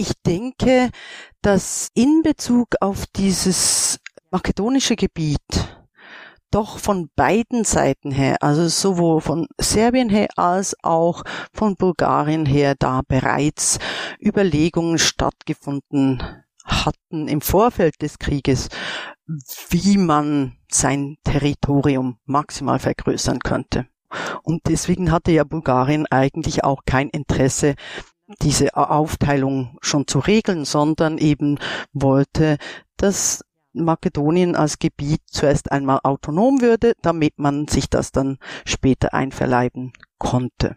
Ich denke, dass in Bezug auf dieses makedonische Gebiet doch von beiden Seiten her, also sowohl von Serbien her als auch von Bulgarien her, da bereits Überlegungen stattgefunden hatten im Vorfeld des Krieges, wie man sein Territorium maximal vergrößern könnte. Und deswegen hatte ja Bulgarien eigentlich auch kein Interesse, diese Aufteilung schon zu regeln, sondern eben wollte, dass Makedonien als Gebiet zuerst einmal autonom würde, damit man sich das dann später einverleiben konnte.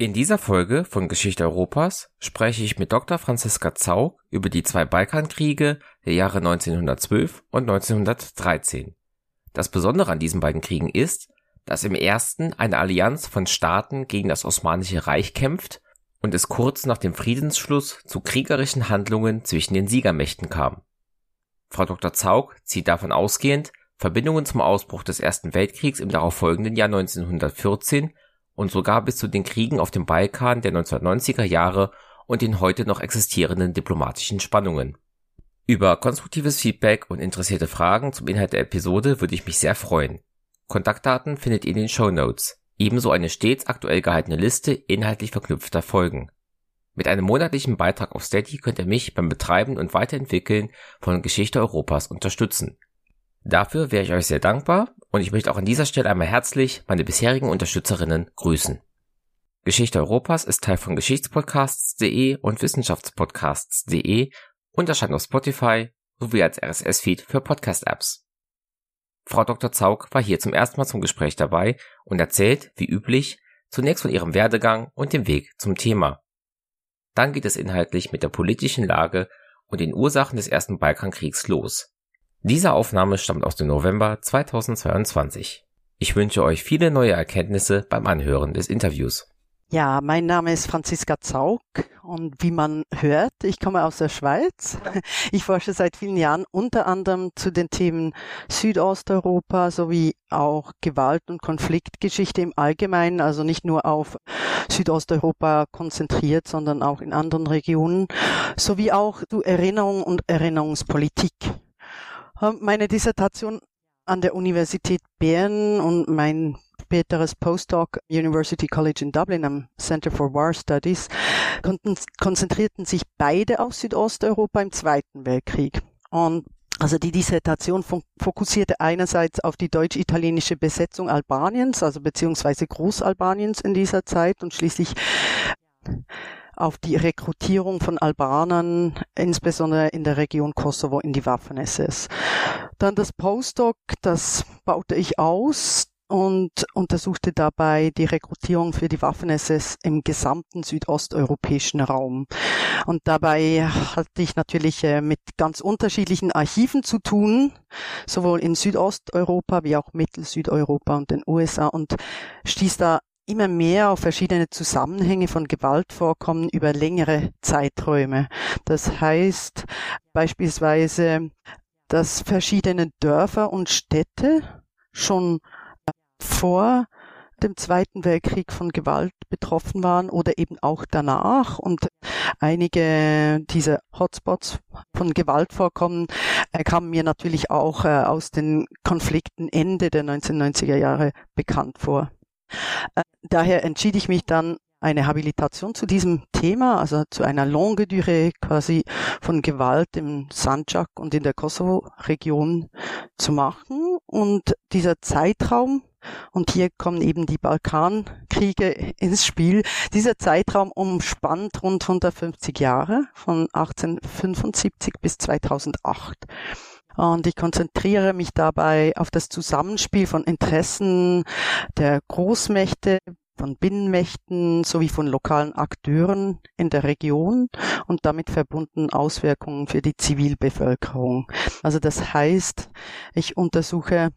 In dieser Folge von Geschichte Europas spreche ich mit Dr. Franziska Zau über die zwei Balkankriege der Jahre 1912 und 1913. Das Besondere an diesen beiden Kriegen ist, dass im ersten eine Allianz von Staaten gegen das Osmanische Reich kämpft und es kurz nach dem Friedensschluss zu kriegerischen Handlungen zwischen den Siegermächten kam. Frau Dr. Zaug zieht davon ausgehend Verbindungen zum Ausbruch des Ersten Weltkriegs im darauffolgenden Jahr 1914 und sogar bis zu den Kriegen auf dem Balkan der 1990er Jahre und den heute noch existierenden diplomatischen Spannungen. Über konstruktives Feedback und interessierte Fragen zum Inhalt der Episode würde ich mich sehr freuen. Kontaktdaten findet ihr in den Show Notes. Ebenso eine stets aktuell gehaltene Liste inhaltlich verknüpfter Folgen. Mit einem monatlichen Beitrag auf Steady könnt ihr mich beim Betreiben und Weiterentwickeln von Geschichte Europas unterstützen. Dafür wäre ich euch sehr dankbar und ich möchte auch an dieser Stelle einmal herzlich meine bisherigen Unterstützerinnen grüßen. Geschichte Europas ist Teil von Geschichtspodcasts.de und Wissenschaftspodcasts.de und erscheint auf Spotify sowie als RSS-Feed für Podcast-Apps. Frau Dr. Zaug war hier zum ersten Mal zum Gespräch dabei und erzählt, wie üblich, zunächst von ihrem Werdegang und dem Weg zum Thema. Dann geht es inhaltlich mit der politischen Lage und den Ursachen des ersten Balkankriegs los. Diese Aufnahme stammt aus dem November 2022. Ich wünsche euch viele neue Erkenntnisse beim Anhören des Interviews. Ja, mein Name ist Franziska Zaug und wie man hört, ich komme aus der Schweiz. Ich forsche seit vielen Jahren unter anderem zu den Themen Südosteuropa sowie auch Gewalt- und Konfliktgeschichte im Allgemeinen, also nicht nur auf Südosteuropa konzentriert, sondern auch in anderen Regionen, sowie auch zu Erinnerung und Erinnerungspolitik. Ähm, meine Dissertation an der Universität Bern und mein späteres Postdoc University College in Dublin am Center for War Studies konzentrierten sich beide auf Südosteuropa im Zweiten Weltkrieg. Und also die Dissertation fokussierte einerseits auf die deutsch-italienische Besetzung Albaniens, also beziehungsweise Großalbaniens in dieser Zeit und schließlich auf die Rekrutierung von Albanern, insbesondere in der Region Kosovo, in die Waffen-SS. Dann das Postdoc, das baute ich aus und untersuchte dabei die Rekrutierung für die Waffen-SS im gesamten südosteuropäischen Raum. Und dabei hatte ich natürlich äh, mit ganz unterschiedlichen Archiven zu tun, sowohl in Südosteuropa wie auch Mittelsüdeuropa und den USA und stieß da immer mehr auf verschiedene Zusammenhänge von Gewaltvorkommen über längere Zeiträume. Das heißt beispielsweise, dass verschiedene Dörfer und Städte schon vor dem Zweiten Weltkrieg von Gewalt betroffen waren oder eben auch danach. Und einige dieser Hotspots von Gewaltvorkommen äh, kamen mir natürlich auch äh, aus den Konflikten Ende der 1990er Jahre bekannt vor. Äh, daher entschied ich mich dann, eine Habilitation zu diesem Thema, also zu einer longue durée quasi von Gewalt im Sandjak und in der Kosovo-Region zu machen. Und dieser Zeitraum, und hier kommen eben die Balkankriege ins Spiel, dieser Zeitraum umspannt rund 150 Jahre von 1875 bis 2008. Und ich konzentriere mich dabei auf das Zusammenspiel von Interessen der Großmächte von Binnenmächten sowie von lokalen Akteuren in der Region und damit verbunden Auswirkungen für die Zivilbevölkerung. Also das heißt, ich untersuche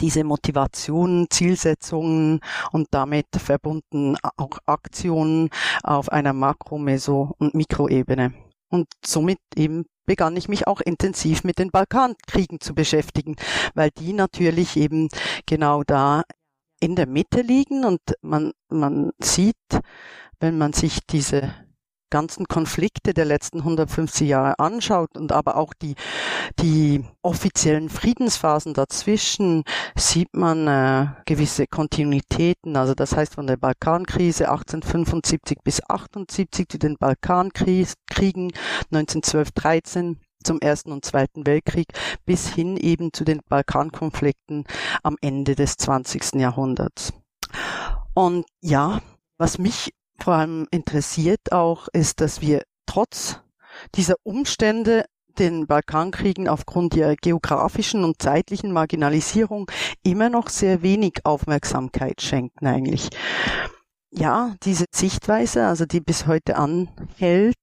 diese Motivation, Zielsetzungen und damit verbunden auch Aktionen auf einer Makro-, Meso- und Mikroebene. Und somit eben begann ich mich auch intensiv mit den Balkankriegen zu beschäftigen, weil die natürlich eben genau da in der Mitte liegen. Und man, man sieht, wenn man sich diese ganzen Konflikte der letzten 150 Jahre anschaut und aber auch die, die offiziellen Friedensphasen dazwischen, sieht man äh, gewisse Kontinuitäten. Also das heißt von der Balkankrise 1875 bis 78 zu den Balkankriegen 1912, 13 zum Ersten und Zweiten Weltkrieg bis hin eben zu den Balkankonflikten am Ende des 20. Jahrhunderts. Und ja, was mich vor allem interessiert auch, ist, dass wir trotz dieser Umstände den Balkankriegen aufgrund ihrer geografischen und zeitlichen Marginalisierung immer noch sehr wenig Aufmerksamkeit schenken eigentlich. Ja, diese Sichtweise, also die bis heute anhält,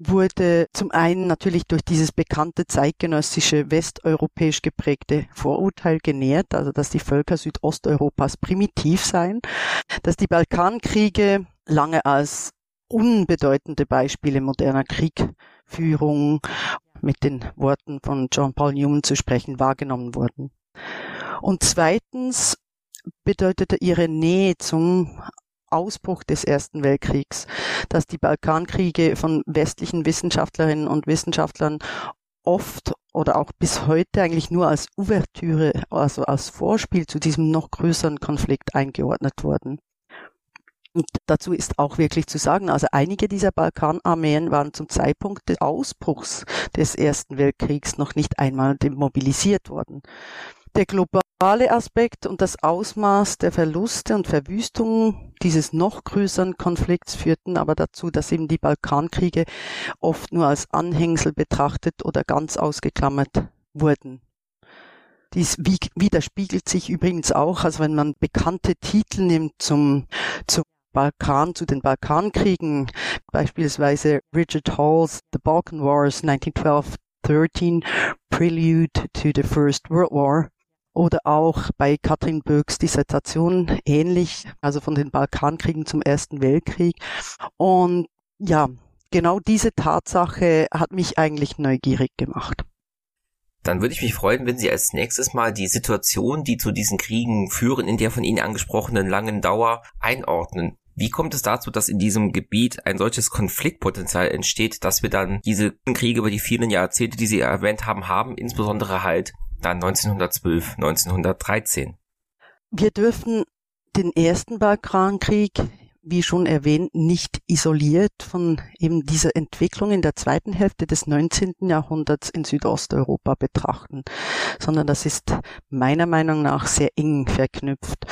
wurde zum einen natürlich durch dieses bekannte zeitgenössische westeuropäisch geprägte Vorurteil genährt, also dass die Völker Südosteuropas primitiv seien, dass die Balkankriege lange als unbedeutende Beispiele moderner Kriegführung mit den Worten von John Paul Newman zu sprechen wahrgenommen wurden. Und zweitens bedeutete ihre Nähe zum Ausbruch des Ersten Weltkriegs, dass die Balkankriege von westlichen Wissenschaftlerinnen und Wissenschaftlern oft oder auch bis heute eigentlich nur als Ouvertüre, also als Vorspiel zu diesem noch größeren Konflikt eingeordnet wurden. Und dazu ist auch wirklich zu sagen, also einige dieser Balkanarmeen waren zum Zeitpunkt des Ausbruchs des Ersten Weltkriegs noch nicht einmal demobilisiert worden. Der globale Aspekt und das Ausmaß der Verluste und Verwüstungen dieses noch größeren Konflikts führten aber dazu, dass eben die Balkankriege oft nur als Anhängsel betrachtet oder ganz ausgeklammert wurden. Dies widerspiegelt sich übrigens auch, also wenn man bekannte Titel nimmt zum, zum Balkan, zu den Balkankriegen, beispielsweise Richard Hall's The Balkan Wars 1912-13, Prelude to the First World War, oder auch bei Katrin Böcks Dissertation ähnlich, also von den Balkankriegen zum Ersten Weltkrieg. Und ja, genau diese Tatsache hat mich eigentlich neugierig gemacht. Dann würde ich mich freuen, wenn Sie als nächstes mal die Situation, die zu diesen Kriegen führen, in der von Ihnen angesprochenen langen Dauer einordnen. Wie kommt es dazu, dass in diesem Gebiet ein solches Konfliktpotenzial entsteht, dass wir dann diese Kriege über die vielen Jahrzehnte, die Sie erwähnt haben, haben, insbesondere halt dann 1912, 1913. Wir dürfen den ersten Balkankrieg, wie schon erwähnt, nicht isoliert von eben dieser Entwicklung in der zweiten Hälfte des 19. Jahrhunderts in Südosteuropa betrachten, sondern das ist meiner Meinung nach sehr eng verknüpft.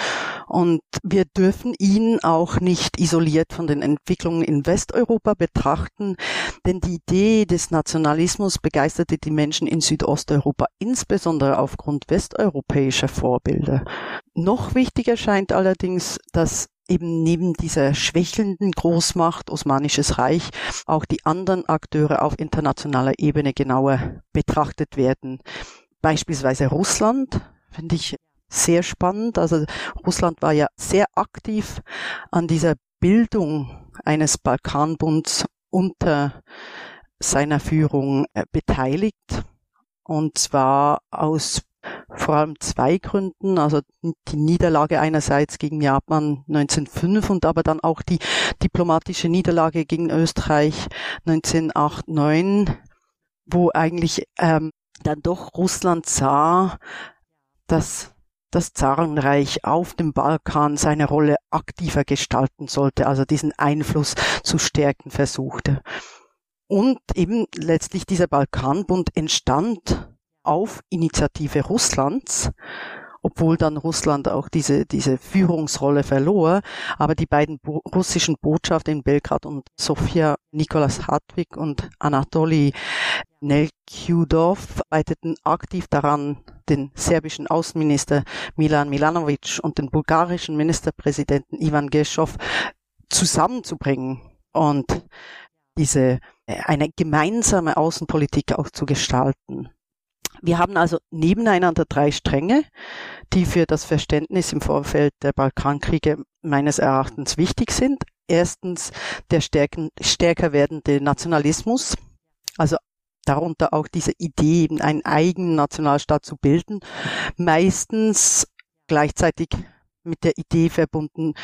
Und wir dürfen ihn auch nicht isoliert von den Entwicklungen in Westeuropa betrachten, denn die Idee des Nationalismus begeisterte die Menschen in Südosteuropa insbesondere aufgrund westeuropäischer Vorbilder. Noch wichtiger scheint allerdings, dass eben neben dieser schwächelnden Großmacht Osmanisches Reich auch die anderen Akteure auf internationaler Ebene genauer betrachtet werden. Beispielsweise Russland, finde ich sehr spannend. Also Russland war ja sehr aktiv an dieser Bildung eines Balkanbunds unter seiner Führung äh, beteiligt. Und zwar aus vor allem zwei Gründen, also die Niederlage einerseits gegen Japan 1905 und aber dann auch die diplomatische Niederlage gegen Österreich 1989, wo eigentlich ähm, dann doch Russland sah, dass das Zarenreich auf dem Balkan seine Rolle aktiver gestalten sollte, also diesen Einfluss zu stärken versuchte. Und eben letztlich dieser Balkanbund entstand auf Initiative Russlands obwohl dann Russland auch diese, diese Führungsrolle verlor. Aber die beiden Bo russischen Botschafter in Belgrad und Sofia, Nikolas Hartwig und Anatoly Nelkudov, arbeiteten aktiv daran, den serbischen Außenminister Milan Milanovic und den bulgarischen Ministerpräsidenten Ivan Geschow zusammenzubringen und diese äh, eine gemeinsame Außenpolitik auch zu gestalten. Wir haben also nebeneinander drei Stränge, die für das Verständnis im Vorfeld der Balkankriege meines Erachtens wichtig sind. Erstens der stärken, stärker werdende Nationalismus, also darunter auch diese Idee, einen eigenen Nationalstaat zu bilden, meistens gleichzeitig mit der Idee verbunden,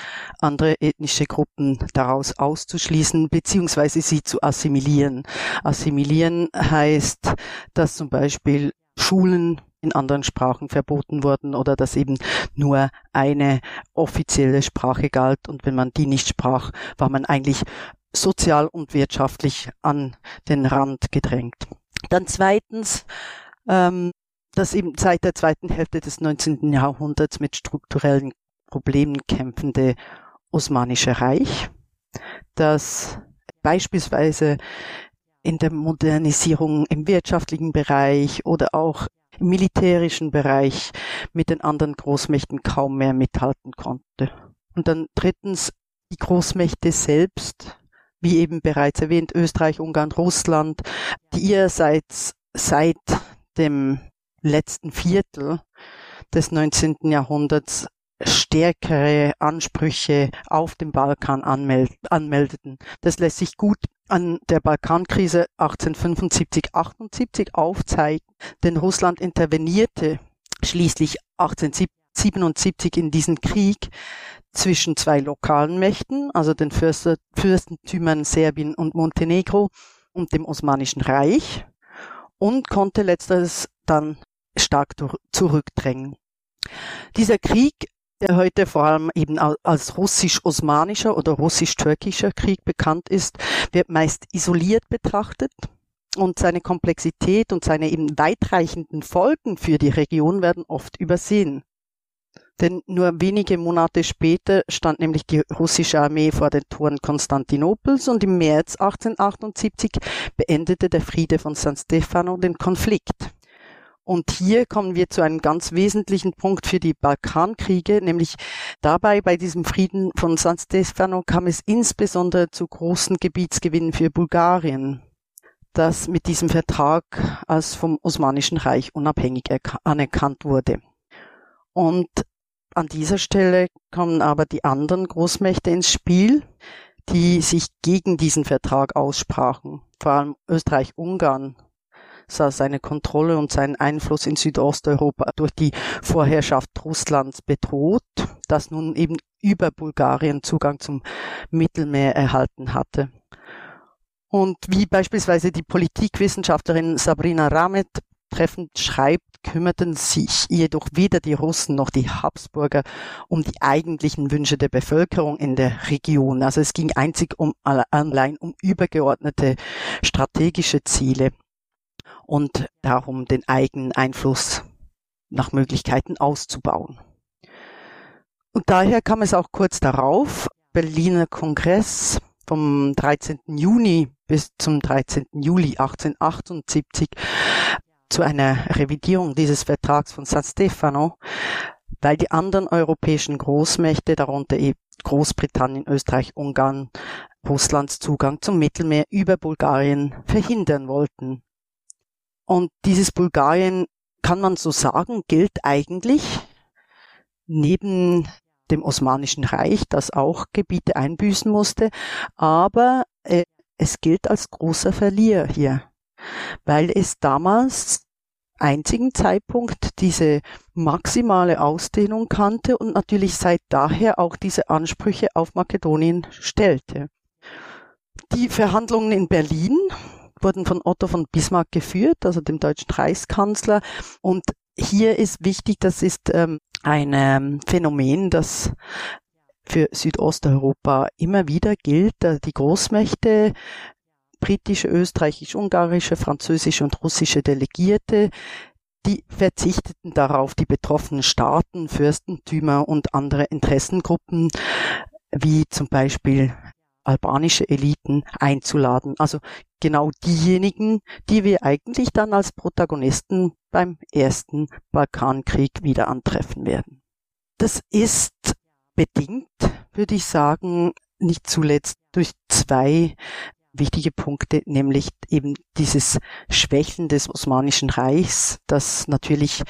andere ethnische Gruppen daraus auszuschließen beziehungsweise sie zu assimilieren. Assimilieren heißt, dass zum Beispiel Schulen in anderen Sprachen verboten wurden oder dass eben nur eine offizielle Sprache galt und wenn man die nicht sprach, war man eigentlich sozial und wirtschaftlich an den Rand gedrängt. Dann zweitens, ähm, dass eben seit der zweiten Hälfte des 19. Jahrhunderts mit strukturellen Problemen kämpfende Osmanische Reich, das beispielsweise in der Modernisierung im wirtschaftlichen Bereich oder auch im militärischen Bereich mit den anderen Großmächten kaum mehr mithalten konnte. Und dann drittens die Großmächte selbst, wie eben bereits erwähnt, Österreich, Ungarn, Russland, die ihrerseits seit dem letzten Viertel des 19. Jahrhunderts stärkere Ansprüche auf dem Balkan anmeldeten. Das lässt sich gut an der Balkankrise 1875-78 aufzeigen, denn Russland intervenierte schließlich 1877 in diesen Krieg zwischen zwei lokalen Mächten, also den Fürstentümern Serbien und Montenegro und dem Osmanischen Reich und konnte letzteres dann stark zurückdrängen. Dieser Krieg der heute vor allem eben als russisch-osmanischer oder russisch-türkischer Krieg bekannt ist, wird meist isoliert betrachtet und seine Komplexität und seine eben weitreichenden Folgen für die Region werden oft übersehen. Denn nur wenige Monate später stand nämlich die russische Armee vor den Toren Konstantinopels und im März 1878 beendete der Friede von San Stefano den Konflikt. Und hier kommen wir zu einem ganz wesentlichen Punkt für die Balkankriege, nämlich dabei bei diesem Frieden von San Stefano kam es insbesondere zu großen Gebietsgewinnen für Bulgarien, das mit diesem Vertrag als vom Osmanischen Reich unabhängig anerkannt wurde. Und an dieser Stelle kommen aber die anderen Großmächte ins Spiel, die sich gegen diesen Vertrag aussprachen. Vor allem Österreich-Ungarn sah seine Kontrolle und seinen Einfluss in Südosteuropa durch die Vorherrschaft Russlands bedroht, das nun eben über Bulgarien Zugang zum Mittelmeer erhalten hatte. Und wie beispielsweise die Politikwissenschaftlerin Sabrina Ramet treffend schreibt, kümmerten sich jedoch weder die Russen noch die Habsburger um die eigentlichen Wünsche der Bevölkerung in der Region. Also es ging einzig um allein um übergeordnete strategische Ziele und darum den eigenen Einfluss nach Möglichkeiten auszubauen. Und daher kam es auch kurz darauf, Berliner Kongress vom 13. Juni bis zum 13. Juli 1878 zu einer Revidierung dieses Vertrags von San Stefano, weil die anderen europäischen Großmächte, darunter Großbritannien, Österreich, Ungarn, Russlands Zugang zum Mittelmeer über Bulgarien verhindern wollten. Und dieses Bulgarien, kann man so sagen, gilt eigentlich neben dem Osmanischen Reich, das auch Gebiete einbüßen musste, aber äh, es gilt als großer Verlierer hier, weil es damals einzigen Zeitpunkt diese maximale Ausdehnung kannte und natürlich seit daher auch diese Ansprüche auf Makedonien stellte. Die Verhandlungen in Berlin wurden von Otto von Bismarck geführt, also dem deutschen Reichskanzler. Und hier ist wichtig, das ist ähm, ein ähm, Phänomen, das für Südosteuropa immer wieder gilt. Die Großmächte, britische, österreichische, ungarische, französische und russische Delegierte, die verzichteten darauf, die betroffenen Staaten, Fürstentümer und andere Interessengruppen, wie zum Beispiel albanische Eliten einzuladen. Also genau diejenigen, die wir eigentlich dann als Protagonisten beim ersten Balkankrieg wieder antreffen werden. Das ist bedingt, würde ich sagen, nicht zuletzt durch zwei wichtige Punkte, nämlich eben dieses Schwächen des Osmanischen Reichs, das natürlich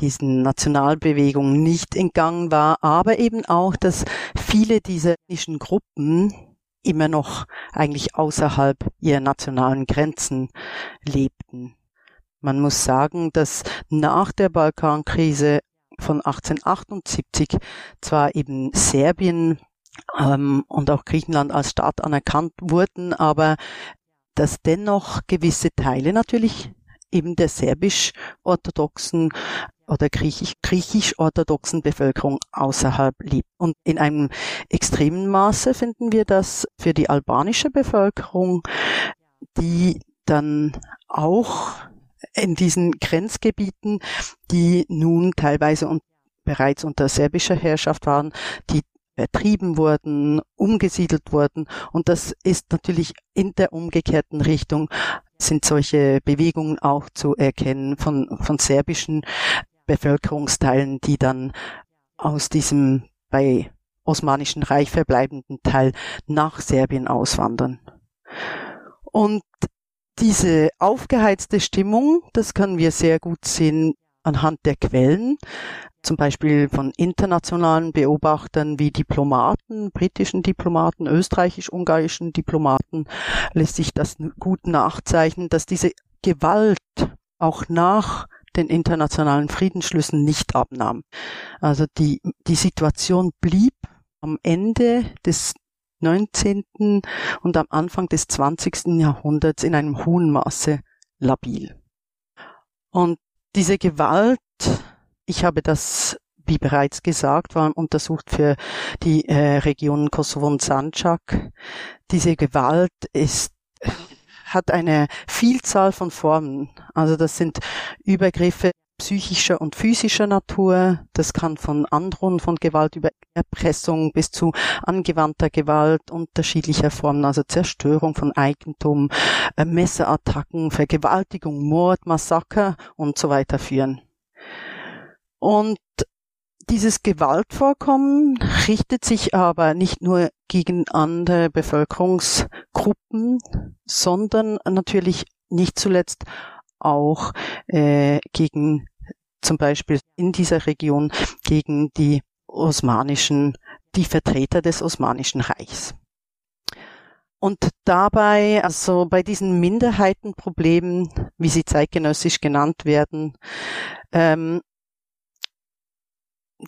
diesen Nationalbewegungen nicht entgangen war, aber eben auch, dass viele dieser ethnischen Gruppen immer noch eigentlich außerhalb ihrer nationalen Grenzen lebten. Man muss sagen, dass nach der Balkankrise von 1878 zwar eben Serbien ähm, und auch Griechenland als Staat anerkannt wurden, aber dass dennoch gewisse Teile natürlich eben der serbisch-orthodoxen oder griechisch-orthodoxen Bevölkerung außerhalb lebt. Und in einem extremen Maße finden wir das für die albanische Bevölkerung, die dann auch in diesen Grenzgebieten, die nun teilweise und bereits unter serbischer Herrschaft waren, die vertrieben wurden, umgesiedelt wurden. Und das ist natürlich in der umgekehrten Richtung sind solche Bewegungen auch zu erkennen von, von serbischen Bevölkerungsteilen, die dann aus diesem bei Osmanischen Reich verbleibenden Teil nach Serbien auswandern. Und diese aufgeheizte Stimmung, das können wir sehr gut sehen anhand der Quellen, zum Beispiel von internationalen Beobachtern wie Diplomaten, britischen Diplomaten, österreichisch-ungarischen Diplomaten, lässt sich das gut nachzeichnen, dass diese Gewalt auch nach den internationalen Friedensschlüssen nicht abnahm. Also die, die Situation blieb am Ende des 19. und am Anfang des 20. Jahrhunderts in einem hohen Maße labil. Und diese Gewalt, ich habe das, wie bereits gesagt, war untersucht für die äh, Regionen Kosovo und Sanjak. Diese Gewalt ist hat eine Vielzahl von Formen. Also das sind Übergriffe psychischer und physischer Natur. Das kann von Androhen von Gewalt über Erpressung bis zu angewandter Gewalt unterschiedlicher Formen, also Zerstörung von Eigentum, äh, Messerattacken, Vergewaltigung, Mord, Massaker und so weiter führen. Und dieses Gewaltvorkommen richtet sich aber nicht nur gegen andere Bevölkerungsgruppen, sondern natürlich nicht zuletzt auch äh, gegen zum Beispiel in dieser Region gegen die osmanischen, die Vertreter des Osmanischen Reichs. Und dabei, also bei diesen Minderheitenproblemen, wie sie zeitgenössisch genannt werden, ähm,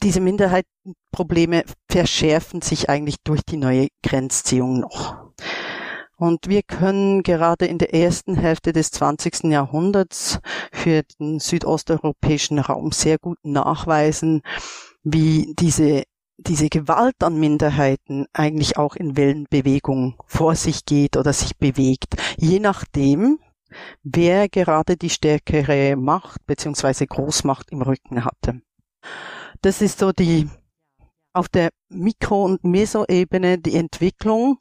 diese Minderheitenprobleme verschärfen sich eigentlich durch die neue Grenzziehung noch. Und wir können gerade in der ersten Hälfte des 20. Jahrhunderts für den südosteuropäischen Raum sehr gut nachweisen, wie diese, diese Gewalt an Minderheiten eigentlich auch in Wellenbewegung vor sich geht oder sich bewegt, je nachdem, wer gerade die stärkere Macht beziehungsweise Großmacht im Rücken hatte. Das ist so die auf der Mikro- und Mesoebene die Entwicklung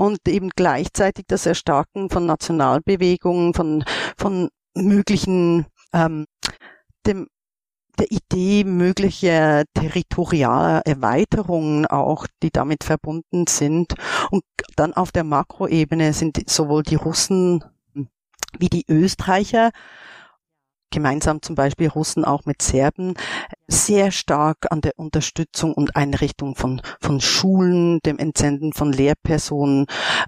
und eben gleichzeitig das Erstarken von Nationalbewegungen, von, von möglichen, ähm, dem, der Idee möglicher territorialer Erweiterungen auch, die damit verbunden sind. Und dann auf der Makroebene sind sowohl die Russen wie die Österreicher gemeinsam zum Beispiel Russen auch mit Serben sehr stark an der Unterstützung und Einrichtung von, von Schulen, dem Entsenden von Lehrpersonen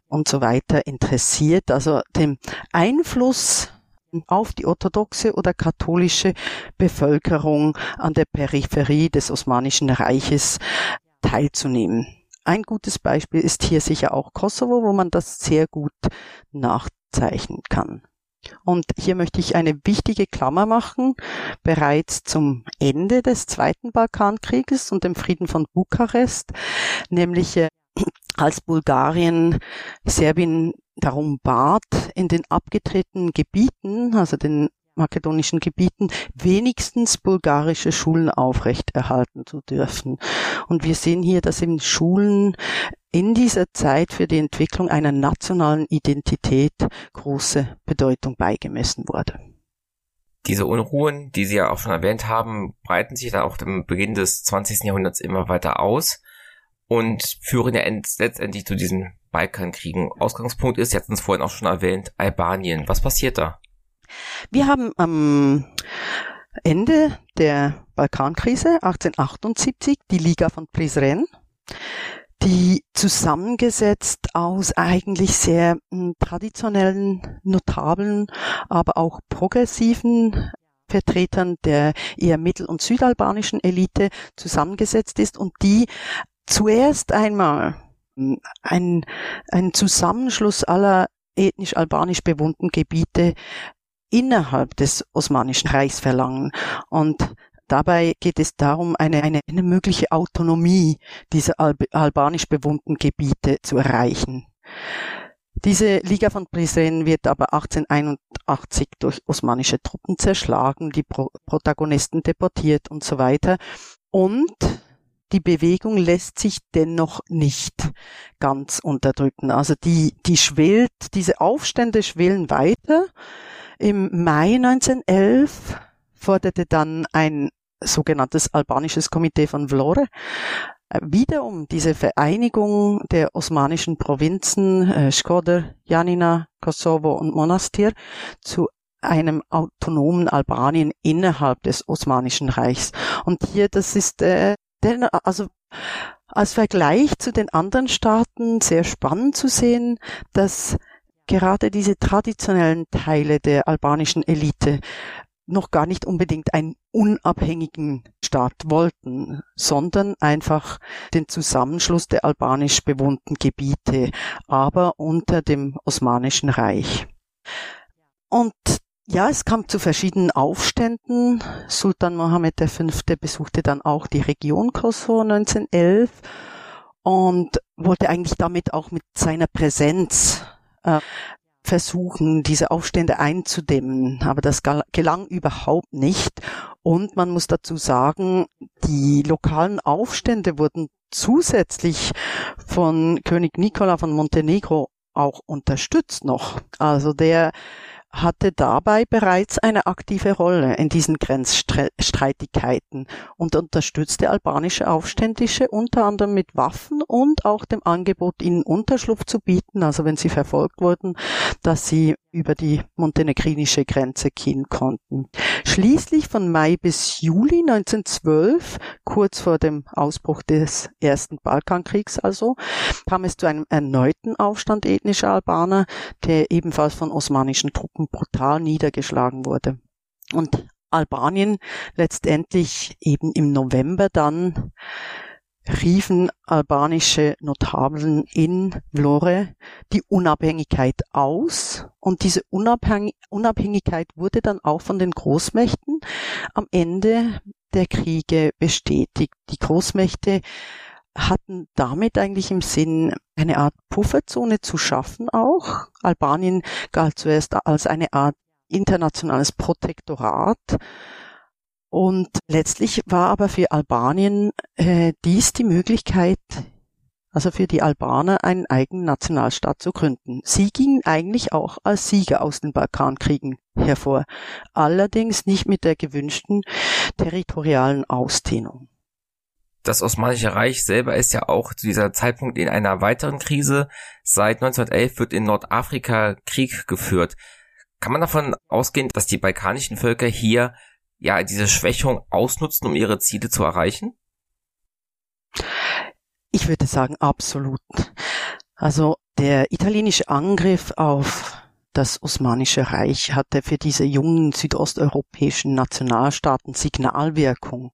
und so weiter interessiert. Also dem Einfluss auf die orthodoxe oder katholische Bevölkerung an der Peripherie des Osmanischen Reiches teilzunehmen. Ein gutes Beispiel ist hier sicher auch Kosovo, wo man das sehr gut nachzeichnen kann. Und hier möchte ich eine wichtige Klammer machen. Bereits zum Ende des Zweiten Balkankrieges und dem Frieden von Bukarest, nämlich äh, als Bulgarien Serbien darum bat, in den abgetretenen Gebieten, also den makedonischen Gebieten wenigstens bulgarische Schulen aufrechterhalten zu dürfen. Und wir sehen hier, dass in Schulen in dieser Zeit für die Entwicklung einer nationalen Identität große Bedeutung beigemessen wurde. Diese Unruhen, die Sie ja auch schon erwähnt haben, breiten sich dann auch am Beginn des 20. Jahrhunderts immer weiter aus und führen ja letztendlich zu diesen Balkankriegen. Ausgangspunkt ist, hatten es vorhin auch schon erwähnt, Albanien. Was passiert da? Wir haben am Ende der Balkankrise 1878 die Liga von Prizren, die zusammengesetzt aus eigentlich sehr hm, traditionellen, notablen, aber auch progressiven Vertretern der eher mittel- und südalbanischen Elite zusammengesetzt ist und die zuerst einmal hm, ein, ein Zusammenschluss aller ethnisch albanisch bewohnten Gebiete innerhalb des Osmanischen Reichs verlangen. Und dabei geht es darum, eine, eine, eine mögliche Autonomie dieser Alb albanisch bewohnten Gebiete zu erreichen. Diese Liga von Prizren wird aber 1881 durch osmanische Truppen zerschlagen, die Pro Protagonisten deportiert und so weiter. Und die Bewegung lässt sich dennoch nicht ganz unterdrücken. Also die, die schwillt, diese Aufstände schwillen weiter. Im Mai 1911 forderte dann ein sogenanntes albanisches Komitee von Vlore äh, wiederum diese Vereinigung der osmanischen Provinzen äh, Skoder, Janina, Kosovo und Monastir zu einem autonomen Albanien innerhalb des Osmanischen Reichs. Und hier, das ist, äh, denn, also als Vergleich zu den anderen Staaten sehr spannend zu sehen, dass gerade diese traditionellen Teile der albanischen Elite noch gar nicht unbedingt einen unabhängigen Staat wollten, sondern einfach den Zusammenschluss der albanisch bewohnten Gebiete, aber unter dem Osmanischen Reich. Und ja, es kam zu verschiedenen Aufständen. Sultan Mohammed V. besuchte dann auch die Region Kosovo 1911 und wollte eigentlich damit auch mit seiner Präsenz äh, versuchen, diese Aufstände einzudämmen. Aber das gelang überhaupt nicht. Und man muss dazu sagen, die lokalen Aufstände wurden zusätzlich von König Nikola von Montenegro auch unterstützt noch. Also der hatte dabei bereits eine aktive Rolle in diesen Grenzstreitigkeiten und unterstützte albanische Aufständische unter anderem mit Waffen und auch dem Angebot, ihnen Unterschlupf zu bieten, also wenn sie verfolgt wurden, dass sie über die montenegrinische Grenze gehen konnten. Schließlich von Mai bis Juli 1912, kurz vor dem Ausbruch des ersten Balkankriegs also, kam es zu einem erneuten Aufstand ethnischer Albaner, der ebenfalls von osmanischen Truppen brutal niedergeschlagen wurde. Und Albanien letztendlich eben im November dann riefen albanische Notabeln in Vlore die Unabhängigkeit aus und diese Unabhängigkeit wurde dann auch von den Großmächten am Ende der Kriege bestätigt. Die Großmächte hatten damit eigentlich im Sinn, eine Art Pufferzone zu schaffen auch. Albanien galt zuerst als eine Art internationales Protektorat und letztlich war aber für Albanien äh, dies die Möglichkeit, also für die Albaner einen eigenen Nationalstaat zu gründen. Sie gingen eigentlich auch als Sieger aus den Balkankriegen hervor, allerdings nicht mit der gewünschten territorialen Ausdehnung. Das Osmanische Reich selber ist ja auch zu dieser Zeitpunkt in einer weiteren Krise. Seit 1911 wird in Nordafrika Krieg geführt. Kann man davon ausgehen, dass die balkanischen Völker hier ja diese Schwächung ausnutzen, um ihre Ziele zu erreichen? Ich würde sagen, absolut. Also der italienische Angriff auf das Osmanische Reich hatte für diese jungen südosteuropäischen Nationalstaaten Signalwirkung.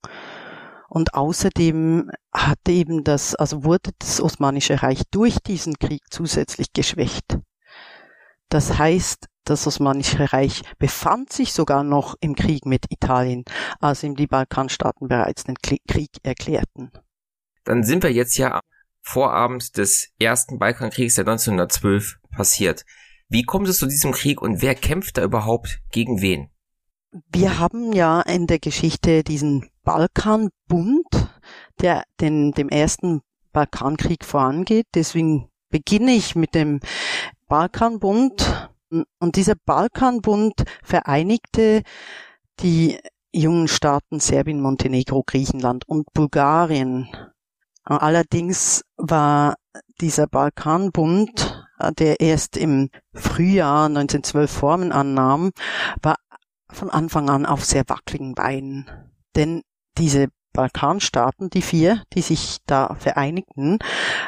Und außerdem hatte eben das, also wurde das Osmanische Reich durch diesen Krieg zusätzlich geschwächt. Das heißt, das Osmanische Reich befand sich sogar noch im Krieg mit Italien, als ihm die Balkanstaaten bereits den Krieg erklärten. Dann sind wir jetzt ja am Vorabend des ersten Balkankriegs, der 1912 passiert. Wie kommt es zu diesem Krieg und wer kämpft da überhaupt gegen wen? wir haben ja in der Geschichte diesen Balkanbund, der den, dem ersten Balkankrieg vorangeht. Deswegen beginne ich mit dem Balkanbund. Und dieser Balkanbund vereinigte die jungen Staaten Serbien, Montenegro, Griechenland und Bulgarien. Allerdings war dieser Balkanbund, der erst im Frühjahr 1912 Formen annahm, war von Anfang an auf sehr wackeligen Beinen. Denn diese Balkanstaaten, die vier, die sich da vereinigten,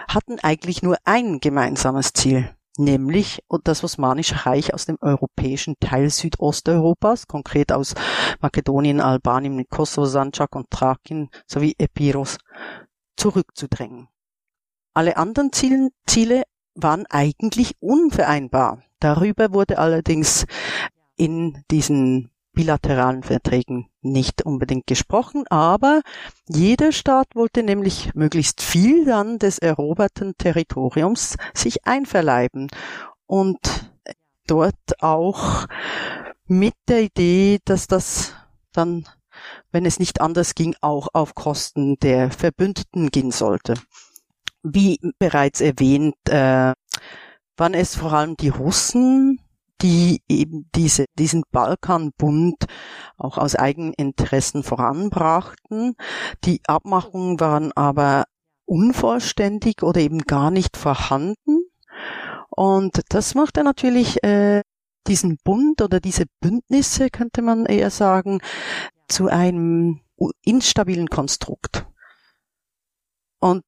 hatten eigentlich nur ein gemeinsames Ziel, nämlich das Osmanische Reich aus dem europäischen Teil Südosteuropas, konkret aus Makedonien, Albanien, Kosovo, Sanjak und Thrakien sowie Epiros, zurückzudrängen. Alle anderen Ziele, Ziele waren eigentlich unvereinbar. Darüber wurde allerdings in diesen bilateralen Verträgen nicht unbedingt gesprochen, aber jeder Staat wollte nämlich möglichst viel dann des eroberten Territoriums sich einverleiben und dort auch mit der Idee, dass das dann, wenn es nicht anders ging, auch auf Kosten der Verbündeten gehen sollte. Wie bereits erwähnt, äh, waren es vor allem die Russen, die eben diese, diesen Balkanbund auch aus Eigeninteressen voranbrachten. Die Abmachungen waren aber unvollständig oder eben gar nicht vorhanden. Und das machte natürlich äh, diesen Bund oder diese Bündnisse, könnte man eher sagen, zu einem instabilen Konstrukt. Und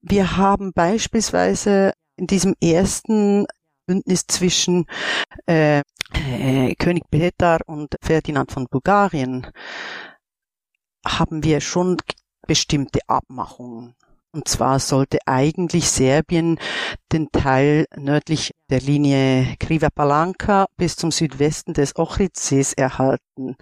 wir haben beispielsweise in diesem ersten Bündnis zwischen äh, äh, König Petar und Ferdinand von Bulgarien haben wir schon bestimmte Abmachungen. Und zwar sollte eigentlich Serbien den Teil nördlich der Linie Kriva Palanka bis zum Südwesten des Ochridsees erhalten.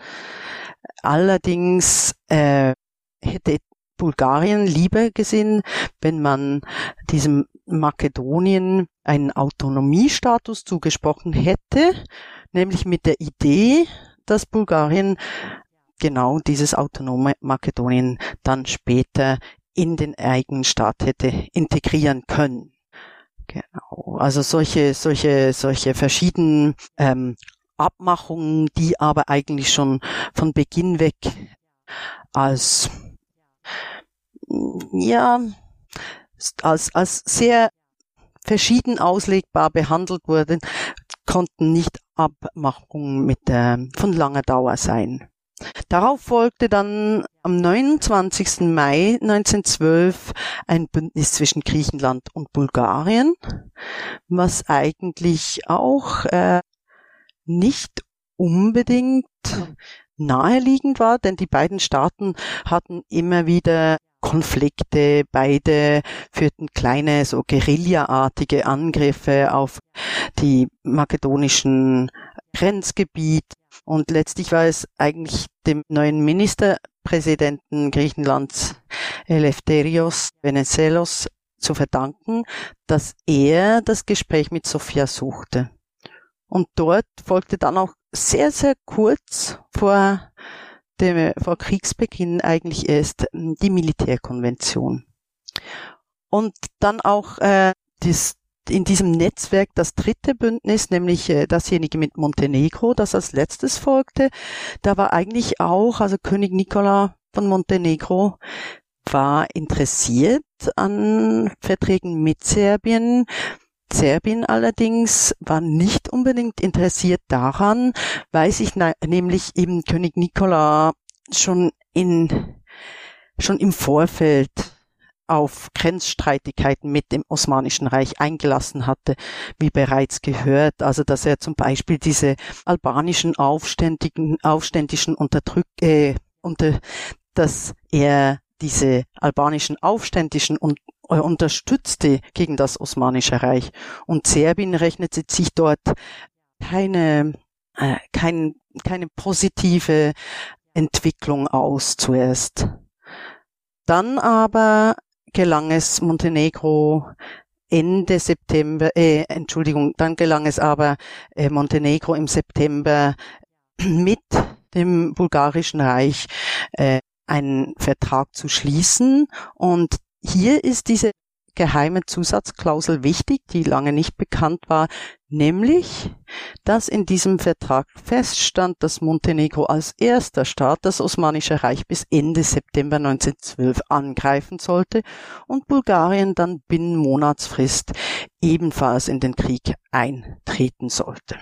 Allerdings äh, hätte Bulgarien lieber gesehen, wenn man diesem Makedonien einen Autonomiestatus zugesprochen hätte, nämlich mit der Idee, dass Bulgarien genau dieses autonome Makedonien dann später in den eigenen Staat hätte integrieren können. Genau. Also solche, solche, solche verschiedenen ähm, Abmachungen, die aber eigentlich schon von Beginn weg als ja als, als sehr verschieden auslegbar behandelt wurden, konnten nicht Abmachungen mit äh, von langer Dauer sein. Darauf folgte dann am 29. Mai 1912 ein Bündnis zwischen Griechenland und Bulgarien, was eigentlich auch äh, nicht unbedingt naheliegend war, denn die beiden Staaten hatten immer wieder Konflikte. Beide führten kleine, so Guerillaartige Angriffe auf die makedonischen Grenzgebiet. Und letztlich war es eigentlich dem neuen Ministerpräsidenten Griechenlands Eleftherios Venizelos zu verdanken, dass er das Gespräch mit Sofia suchte. Und dort folgte dann auch sehr, sehr kurz vor dem, vor Kriegsbeginn eigentlich erst hm, die Militärkonvention. Und dann auch äh, das, in diesem Netzwerk das dritte Bündnis, nämlich äh, dasjenige mit Montenegro, das als letztes folgte. Da war eigentlich auch, also König Nikola von Montenegro war interessiert an Verträgen mit Serbien, Serbien allerdings war nicht unbedingt interessiert daran, weil sich nämlich eben König Nikola schon in, schon im Vorfeld auf Grenzstreitigkeiten mit dem Osmanischen Reich eingelassen hatte, wie bereits gehört. Also, dass er zum Beispiel diese albanischen Aufständigen, Aufständischen unterdrück, äh, unter, dass er diese albanischen Aufständischen und unterstützte gegen das Osmanische Reich. Und Serbien rechnete sich dort keine, äh, kein, keine positive Entwicklung aus zuerst. Dann aber gelang es Montenegro Ende September, äh, Entschuldigung, dann gelang es aber äh, Montenegro im September mit dem bulgarischen Reich äh, einen Vertrag zu schließen. Und hier ist diese geheime Zusatzklausel wichtig, die lange nicht bekannt war, nämlich, dass in diesem Vertrag feststand, dass Montenegro als erster Staat das Osmanische Reich bis Ende September 1912 angreifen sollte und Bulgarien dann binnen Monatsfrist ebenfalls in den Krieg eintreten sollte.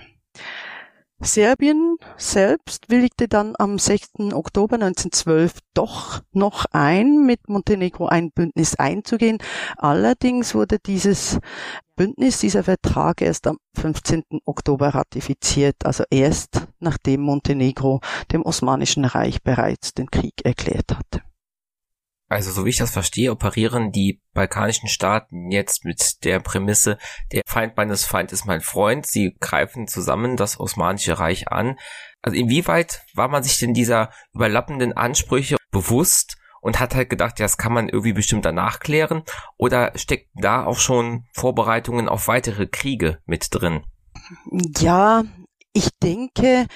Serbien selbst willigte dann am 6. Oktober 1912 doch noch ein, mit Montenegro ein Bündnis einzugehen. Allerdings wurde dieses Bündnis, dieser Vertrag erst am 15. Oktober ratifiziert, also erst nachdem Montenegro dem Osmanischen Reich bereits den Krieg erklärt hatte. Also so wie ich das verstehe, operieren die balkanischen Staaten jetzt mit der Prämisse, der Feind meines Feindes ist mein Freund. Sie greifen zusammen das Osmanische Reich an. Also inwieweit war man sich denn dieser überlappenden Ansprüche bewusst und hat halt gedacht, ja, das kann man irgendwie bestimmt danach klären? Oder steckt da auch schon Vorbereitungen auf weitere Kriege mit drin? Ja, ich denke,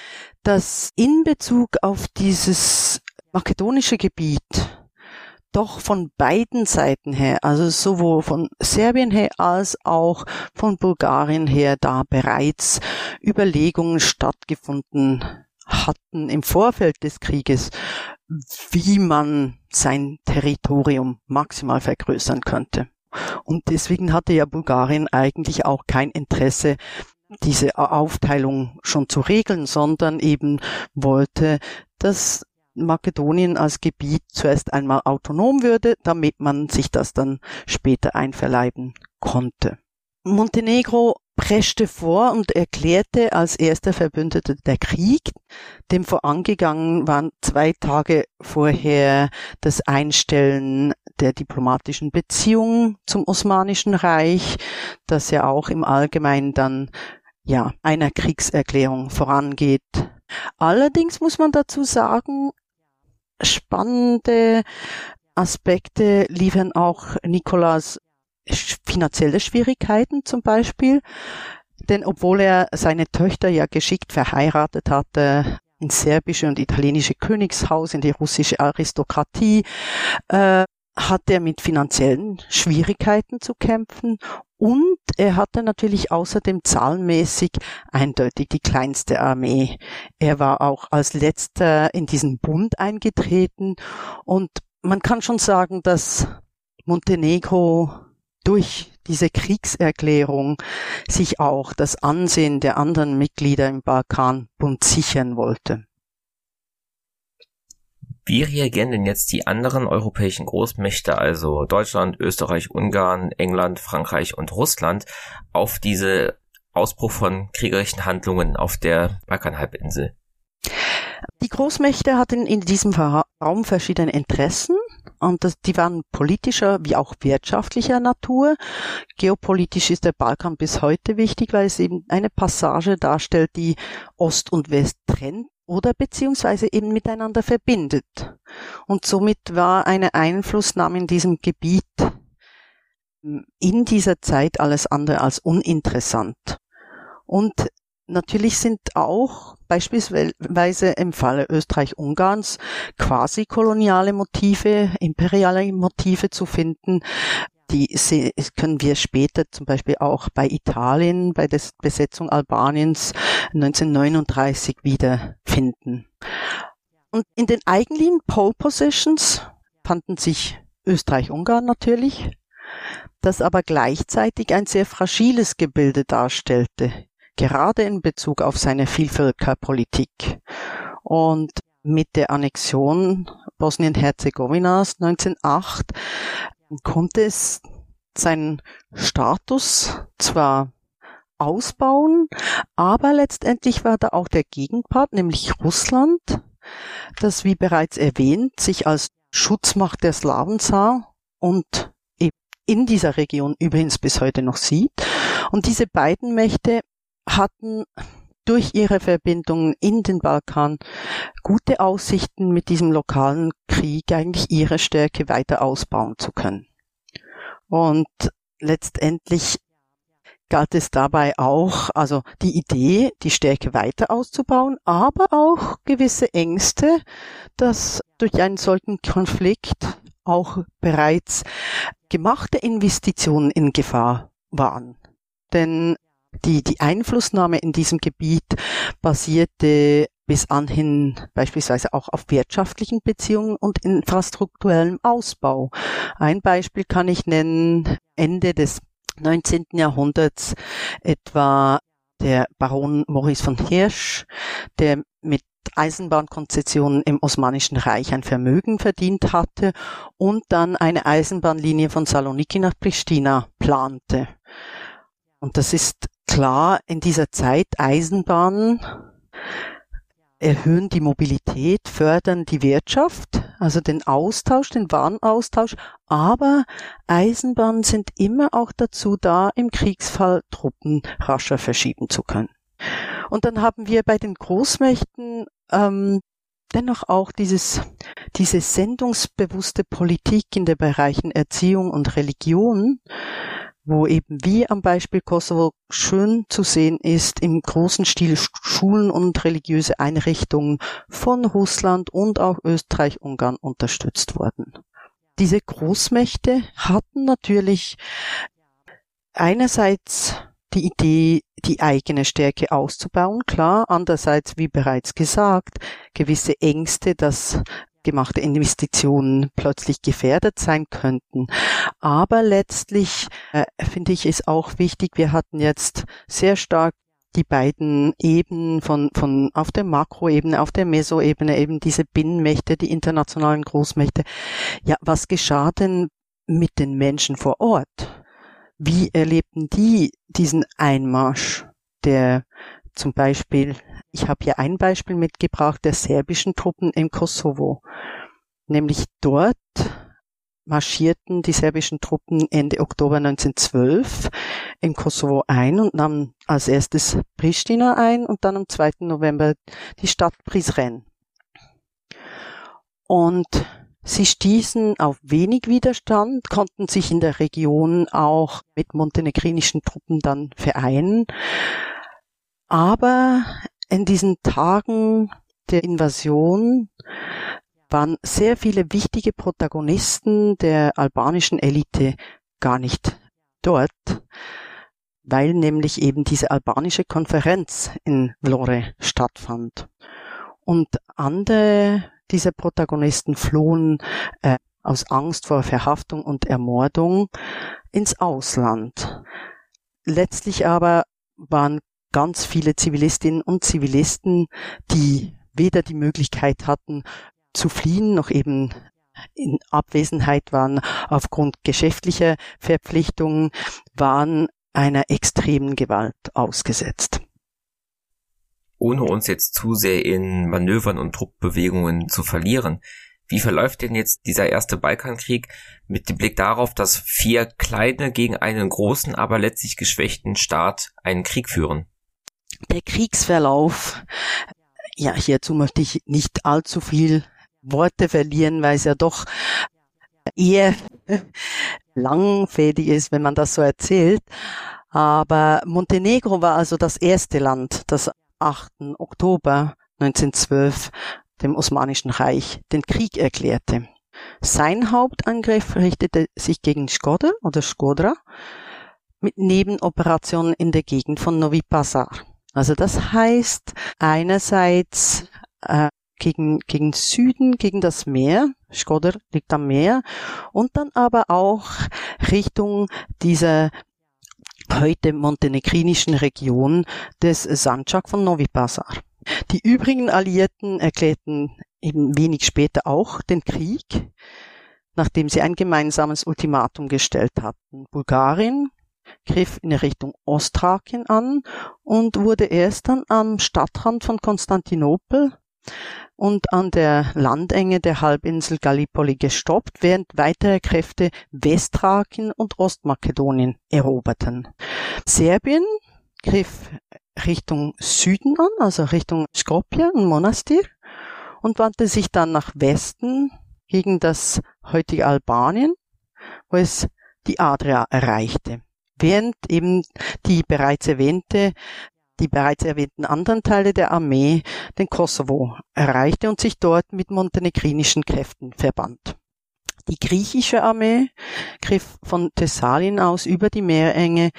dass in Bezug auf dieses makedonische Gebiet doch von beiden Seiten her, also sowohl von Serbien her als auch von Bulgarien her, da bereits Überlegungen stattgefunden hatten im Vorfeld des Krieges, wie man sein Territorium maximal vergrößern könnte. Und deswegen hatte ja Bulgarien eigentlich auch kein Interesse, diese Aufteilung schon zu regeln, sondern eben wollte, dass Makedonien als Gebiet zuerst einmal autonom würde, damit man sich das dann später einverleiben konnte. Montenegro preschte vor und erklärte als erster Verbündeter der Krieg. Dem vorangegangen waren zwei Tage vorher das Einstellen der diplomatischen Beziehungen zum Osmanischen Reich, das ja auch im Allgemeinen dann ja einer Kriegserklärung vorangeht. Allerdings muss man dazu sagen, spannende Aspekte liefern auch Nikolas finanzielle Schwierigkeiten zum Beispiel. Denn obwohl er seine Töchter ja geschickt verheiratet hatte, ins serbische und italienische Königshaus, in die russische Aristokratie, äh, hat er mit finanziellen Schwierigkeiten zu kämpfen und er hatte natürlich außerdem zahlenmäßig eindeutig die kleinste Armee. Er war auch als letzter in diesen Bund eingetreten und man kann schon sagen, dass Montenegro durch diese Kriegserklärung sich auch das Ansehen der anderen Mitglieder im Balkanbund sichern wollte. Wie reagieren denn jetzt die anderen europäischen Großmächte, also Deutschland, Österreich, Ungarn, England, Frankreich und Russland, auf diese Ausbruch von kriegerischen Handlungen auf der Balkanhalbinsel? Die Großmächte hatten in diesem Raum verschiedene Interessen und das, die waren politischer wie auch wirtschaftlicher Natur. Geopolitisch ist der Balkan bis heute wichtig, weil es eben eine Passage darstellt, die Ost und West trennt oder beziehungsweise eben miteinander verbindet. Und somit war eine Einflussnahme in diesem Gebiet in dieser Zeit alles andere als uninteressant. Und natürlich sind auch beispielsweise im Falle Österreich-Ungarns quasi koloniale Motive, imperiale Motive zu finden, die können wir später zum Beispiel auch bei Italien, bei der Besetzung Albaniens 1939 wiederfinden. Und in den eigentlichen Pole Positions fanden sich Österreich-Ungarn natürlich, das aber gleichzeitig ein sehr fragiles Gebilde darstellte, gerade in Bezug auf seine Vielvölkerpolitik. Und mit der Annexion Bosnien-Herzegowinas 1908 konnte es seinen Status zwar ausbauen, aber letztendlich war da auch der Gegenpart, nämlich Russland, das wie bereits erwähnt sich als Schutzmacht der Slawen sah und in dieser Region übrigens bis heute noch sieht. Und diese beiden Mächte hatten durch ihre Verbindungen in den Balkan gute Aussichten, mit diesem lokalen Krieg eigentlich ihre Stärke weiter ausbauen zu können. Und letztendlich galt es dabei auch, also die Idee, die Stärke weiter auszubauen, aber auch gewisse Ängste, dass durch einen solchen Konflikt auch bereits gemachte Investitionen in Gefahr waren. Denn die, die Einflussnahme in diesem Gebiet basierte bis anhin beispielsweise auch auf wirtschaftlichen Beziehungen und infrastrukturellem Ausbau. Ein Beispiel kann ich nennen, Ende des 19. Jahrhunderts etwa der Baron Maurice von Hirsch, der mit Eisenbahnkonzessionen im Osmanischen Reich ein Vermögen verdient hatte und dann eine Eisenbahnlinie von Saloniki nach Pristina plante. Und das ist klar, in dieser Zeit Eisenbahnen erhöhen die Mobilität, fördern die Wirtschaft, also den Austausch, den Warenaustausch, aber Eisenbahnen sind immer auch dazu da, im Kriegsfall Truppen rascher verschieben zu können. Und dann haben wir bei den Großmächten ähm, dennoch auch dieses, diese sendungsbewusste Politik in den Bereichen Erziehung und Religion, wo eben wie am Beispiel Kosovo schön zu sehen ist, im großen Stil Schulen und religiöse Einrichtungen von Russland und auch Österreich, Ungarn unterstützt wurden. Diese Großmächte hatten natürlich einerseits die Idee, die eigene Stärke auszubauen, klar. Andererseits, wie bereits gesagt, gewisse Ängste, dass gemachte Investitionen plötzlich gefährdet sein könnten. Aber letztlich äh, finde ich es auch wichtig, wir hatten jetzt sehr stark die beiden Ebenen von, von auf der Makroebene, auf der Mesoebene, eben diese Binnenmächte, die internationalen Großmächte. Ja, was geschah denn mit den Menschen vor Ort? Wie erlebten die diesen Einmarsch der zum Beispiel ich habe hier ein Beispiel mitgebracht der serbischen Truppen im Kosovo. Nämlich dort marschierten die serbischen Truppen Ende Oktober 1912 im Kosovo ein und nahmen als erstes Pristina ein und dann am 2. November die Stadt Prizren. Und sie stießen auf wenig Widerstand, konnten sich in der Region auch mit montenegrinischen Truppen dann vereinen. Aber in diesen Tagen der Invasion waren sehr viele wichtige Protagonisten der albanischen Elite gar nicht dort, weil nämlich eben diese albanische Konferenz in Vlore stattfand. Und andere dieser Protagonisten flohen äh, aus Angst vor Verhaftung und Ermordung ins Ausland. Letztlich aber waren ganz viele Zivilistinnen und Zivilisten, die weder die Möglichkeit hatten zu fliehen, noch eben in Abwesenheit waren aufgrund geschäftlicher Verpflichtungen, waren einer extremen Gewalt ausgesetzt. Ohne uns jetzt zu sehr in Manövern und Truppbewegungen zu verlieren, wie verläuft denn jetzt dieser erste Balkankrieg mit dem Blick darauf, dass vier kleine gegen einen großen, aber letztlich geschwächten Staat einen Krieg führen? Der Kriegsverlauf, ja, hierzu möchte ich nicht allzu viel Worte verlieren, weil es ja doch eher langfädig ist, wenn man das so erzählt. Aber Montenegro war also das erste Land, das 8. Oktober 1912 dem Osmanischen Reich den Krieg erklärte. Sein Hauptangriff richtete sich gegen Skodra oder Skodra mit Nebenoperationen in der Gegend von Novi Pazar. Also das heißt einerseits äh, gegen, gegen Süden, gegen das Meer, Skoder liegt am Meer, und dann aber auch Richtung dieser heute montenegrinischen Region des Sandschak von Novi Pazar. Die übrigen Alliierten erklärten eben wenig später auch den Krieg, nachdem sie ein gemeinsames Ultimatum gestellt hatten. Bulgarien griff in Richtung Ostthrakien an und wurde erst dann am Stadtrand von Konstantinopel und an der Landenge der Halbinsel Gallipoli gestoppt, während weitere Kräfte Westthrakien und Ostmakedonien eroberten. Serbien griff Richtung Süden an, also Richtung Skopje und Monastir und wandte sich dann nach Westen gegen das heutige Albanien, wo es die Adria erreichte. Während eben die bereits erwähnte die bereits erwähnten anderen Teile der Armee den Kosovo erreichte und sich dort mit montenegrinischen Kräften verband. Die griechische Armee griff von Thessalien aus über die Meerenge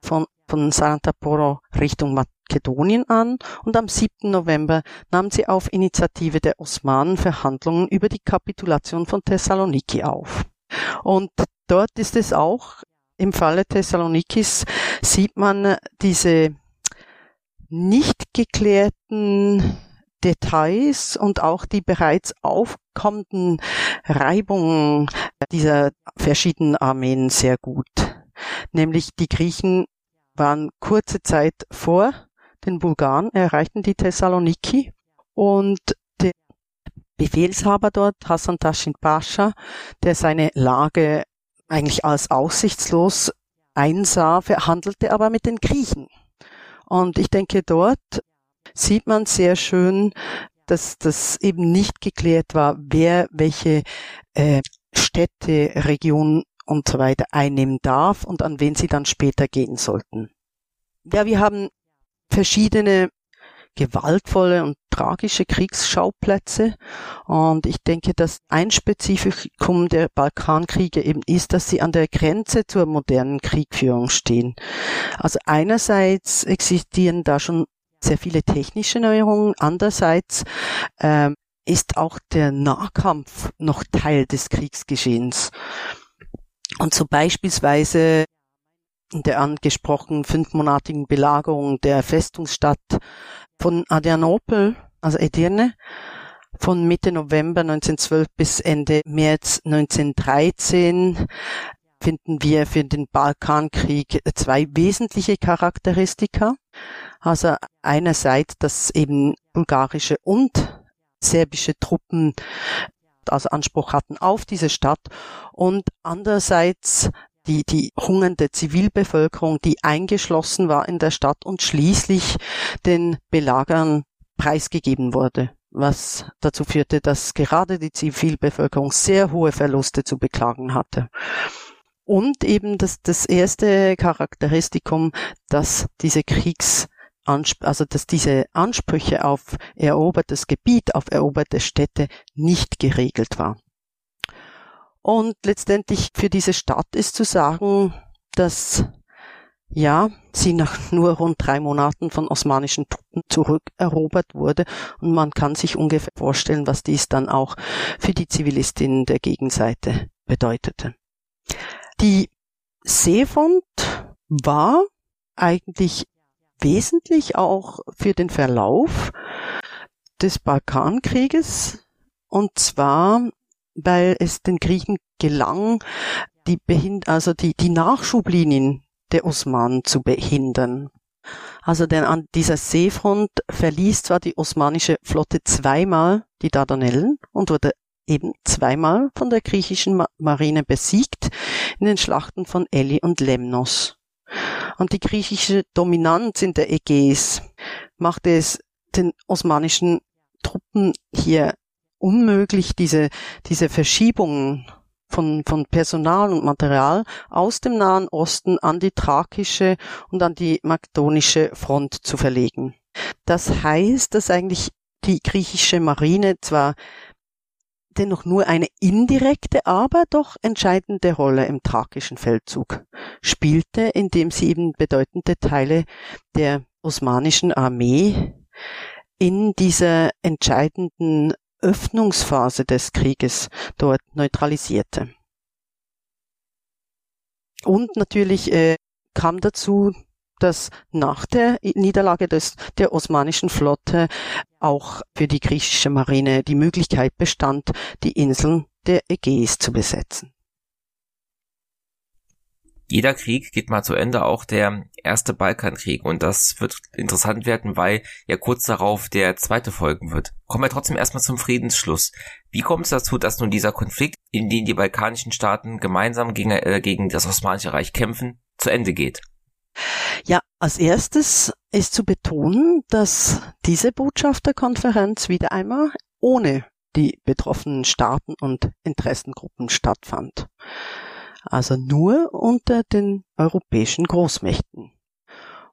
von, von Sarantaporo Richtung Makedonien an und am 7. November nahm sie auf Initiative der Osmanen Verhandlungen über die Kapitulation von Thessaloniki auf. Und dort ist es auch, im Falle Thessalonikis sieht man diese nicht geklärten Details und auch die bereits aufkommenden Reibungen dieser verschiedenen Armeen sehr gut. Nämlich die Griechen waren kurze Zeit vor den Bulgaren, erreichten die Thessaloniki und der Befehlshaber dort, Hassan Tashin Pascha, der seine Lage eigentlich als aussichtslos einsah, verhandelte aber mit den Griechen. Und ich denke, dort sieht man sehr schön, dass das eben nicht geklärt war, wer welche äh, Städte, Regionen und so weiter einnehmen darf und an wen sie dann später gehen sollten. Ja, wir haben verschiedene gewaltvolle und tragische Kriegsschauplätze. Und ich denke, dass ein Spezifikum der Balkankriege eben ist, dass sie an der Grenze zur modernen Kriegführung stehen. Also einerseits existieren da schon sehr viele technische Neuerungen, andererseits ähm, ist auch der Nahkampf noch Teil des Kriegsgeschehens. Und so beispielsweise in der angesprochenen fünfmonatigen Belagerung der Festungsstadt von Adrianopel, also Edirne, von Mitte November 1912 bis Ende März 1913 finden wir für den Balkankrieg zwei wesentliche Charakteristika. Also einerseits, dass eben bulgarische und serbische Truppen also Anspruch hatten auf diese Stadt und andererseits die, die hungernde Zivilbevölkerung, die eingeschlossen war in der Stadt und schließlich den Belagern preisgegeben wurde, was dazu führte, dass gerade die Zivilbevölkerung sehr hohe Verluste zu beklagen hatte. Und eben das, das erste Charakteristikum, dass diese Kriegs also dass diese Ansprüche auf erobertes Gebiet, auf eroberte Städte nicht geregelt war. Und letztendlich für diese Stadt ist zu sagen, dass ja, sie nach nur rund drei Monaten von osmanischen Truppen zurückerobert wurde. Und man kann sich ungefähr vorstellen, was dies dann auch für die Zivilistinnen der Gegenseite bedeutete. Die Seefront war eigentlich wesentlich auch für den Verlauf des Balkankrieges. Und zwar weil es den Griechen gelang, die behind also die, die Nachschublinien der Osmanen zu behindern. Also denn an dieser Seefront verließ zwar die osmanische Flotte zweimal die Dardanellen und wurde eben zweimal von der griechischen Marine besiegt in den Schlachten von Eli und Lemnos. Und die griechische Dominanz in der Ägäis machte es den osmanischen Truppen hier unmöglich, diese, diese Verschiebungen von, von Personal und Material aus dem Nahen Osten an die thrakische und an die makedonische Front zu verlegen. Das heißt, dass eigentlich die griechische Marine zwar dennoch nur eine indirekte, aber doch entscheidende Rolle im thrakischen Feldzug spielte, indem sie eben bedeutende Teile der osmanischen Armee in dieser entscheidenden Öffnungsphase des Krieges dort neutralisierte. Und natürlich äh, kam dazu, dass nach der Niederlage des, der osmanischen Flotte auch für die griechische Marine die Möglichkeit bestand, die Inseln der Ägäis zu besetzen jeder Krieg geht mal zu Ende, auch der erste Balkankrieg. Und das wird interessant werden, weil ja kurz darauf der zweite folgen wird. Kommen wir trotzdem erstmal zum Friedensschluss. Wie kommt es dazu, dass nun dieser Konflikt, in den die balkanischen Staaten gemeinsam gegen, äh, gegen das Osmanische Reich kämpfen, zu Ende geht? Ja, als erstes ist zu betonen, dass diese Botschafterkonferenz wieder einmal ohne die betroffenen Staaten und Interessengruppen stattfand. Also nur unter den europäischen Großmächten.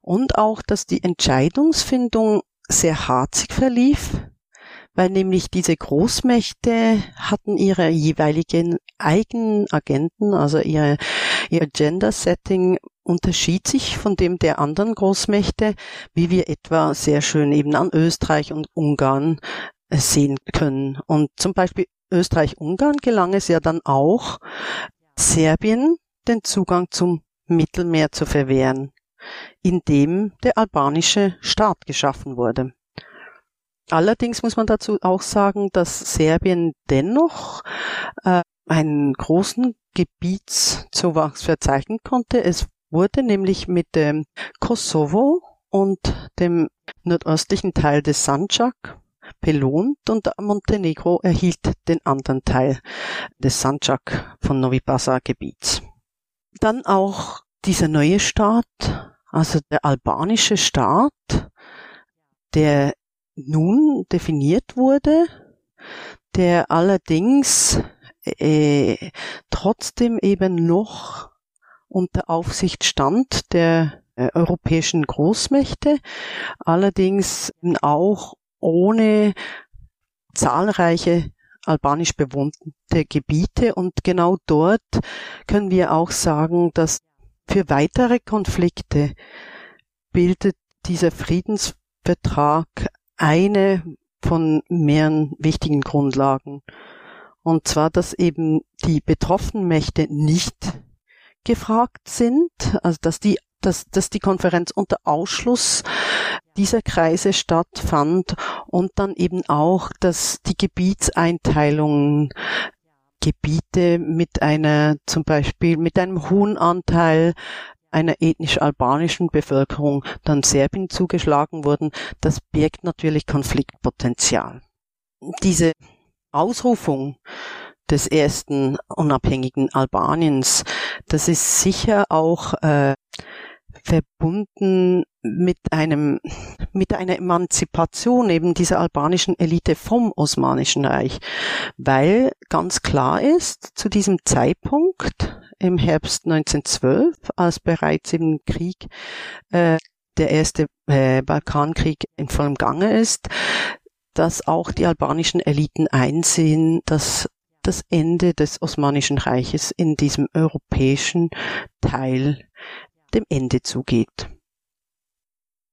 Und auch, dass die Entscheidungsfindung sehr harzig verlief, weil nämlich diese Großmächte hatten ihre jeweiligen eigenen Agenten, also ihre, ihr Gender-Setting unterschied sich von dem der anderen Großmächte, wie wir etwa sehr schön eben an Österreich und Ungarn äh, sehen können. Und zum Beispiel Österreich-Ungarn gelang es ja dann auch, Serbien den Zugang zum Mittelmeer zu verwehren, indem der albanische Staat geschaffen wurde. Allerdings muss man dazu auch sagen, dass Serbien dennoch äh, einen großen Gebietszuwachs verzeichnen konnte. Es wurde nämlich mit dem Kosovo und dem nordöstlichen Teil des Sandjak belohnt und Montenegro erhielt den anderen Teil des Sandjak von Novi Pazar Gebiets. Dann auch dieser neue Staat, also der albanische Staat, der nun definiert wurde, der allerdings äh, trotzdem eben noch unter Aufsicht stand der äh, europäischen Großmächte, allerdings auch ohne zahlreiche albanisch bewohnte Gebiete und genau dort können wir auch sagen, dass für weitere Konflikte bildet dieser Friedensvertrag eine von mehreren wichtigen Grundlagen. Und zwar, dass eben die betroffenen Mächte nicht gefragt sind, also dass die dass, dass die Konferenz unter Ausschluss dieser Kreise stattfand und dann eben auch, dass die Gebietseinteilungen Gebiete mit einer, zum Beispiel mit einem hohen Anteil einer ethnisch-albanischen Bevölkerung dann Serbien zugeschlagen wurden, das birgt natürlich Konfliktpotenzial. Diese Ausrufung des ersten unabhängigen Albaniens, das ist sicher auch äh, verbunden mit einem, mit einer Emanzipation eben dieser albanischen Elite vom Osmanischen Reich, weil ganz klar ist, zu diesem Zeitpunkt im Herbst 1912, als bereits im Krieg äh, der erste äh, Balkankrieg in vollem Gange ist, dass auch die albanischen Eliten einsehen, dass das Ende des Osmanischen Reiches in diesem europäischen Teil dem Ende zugeht.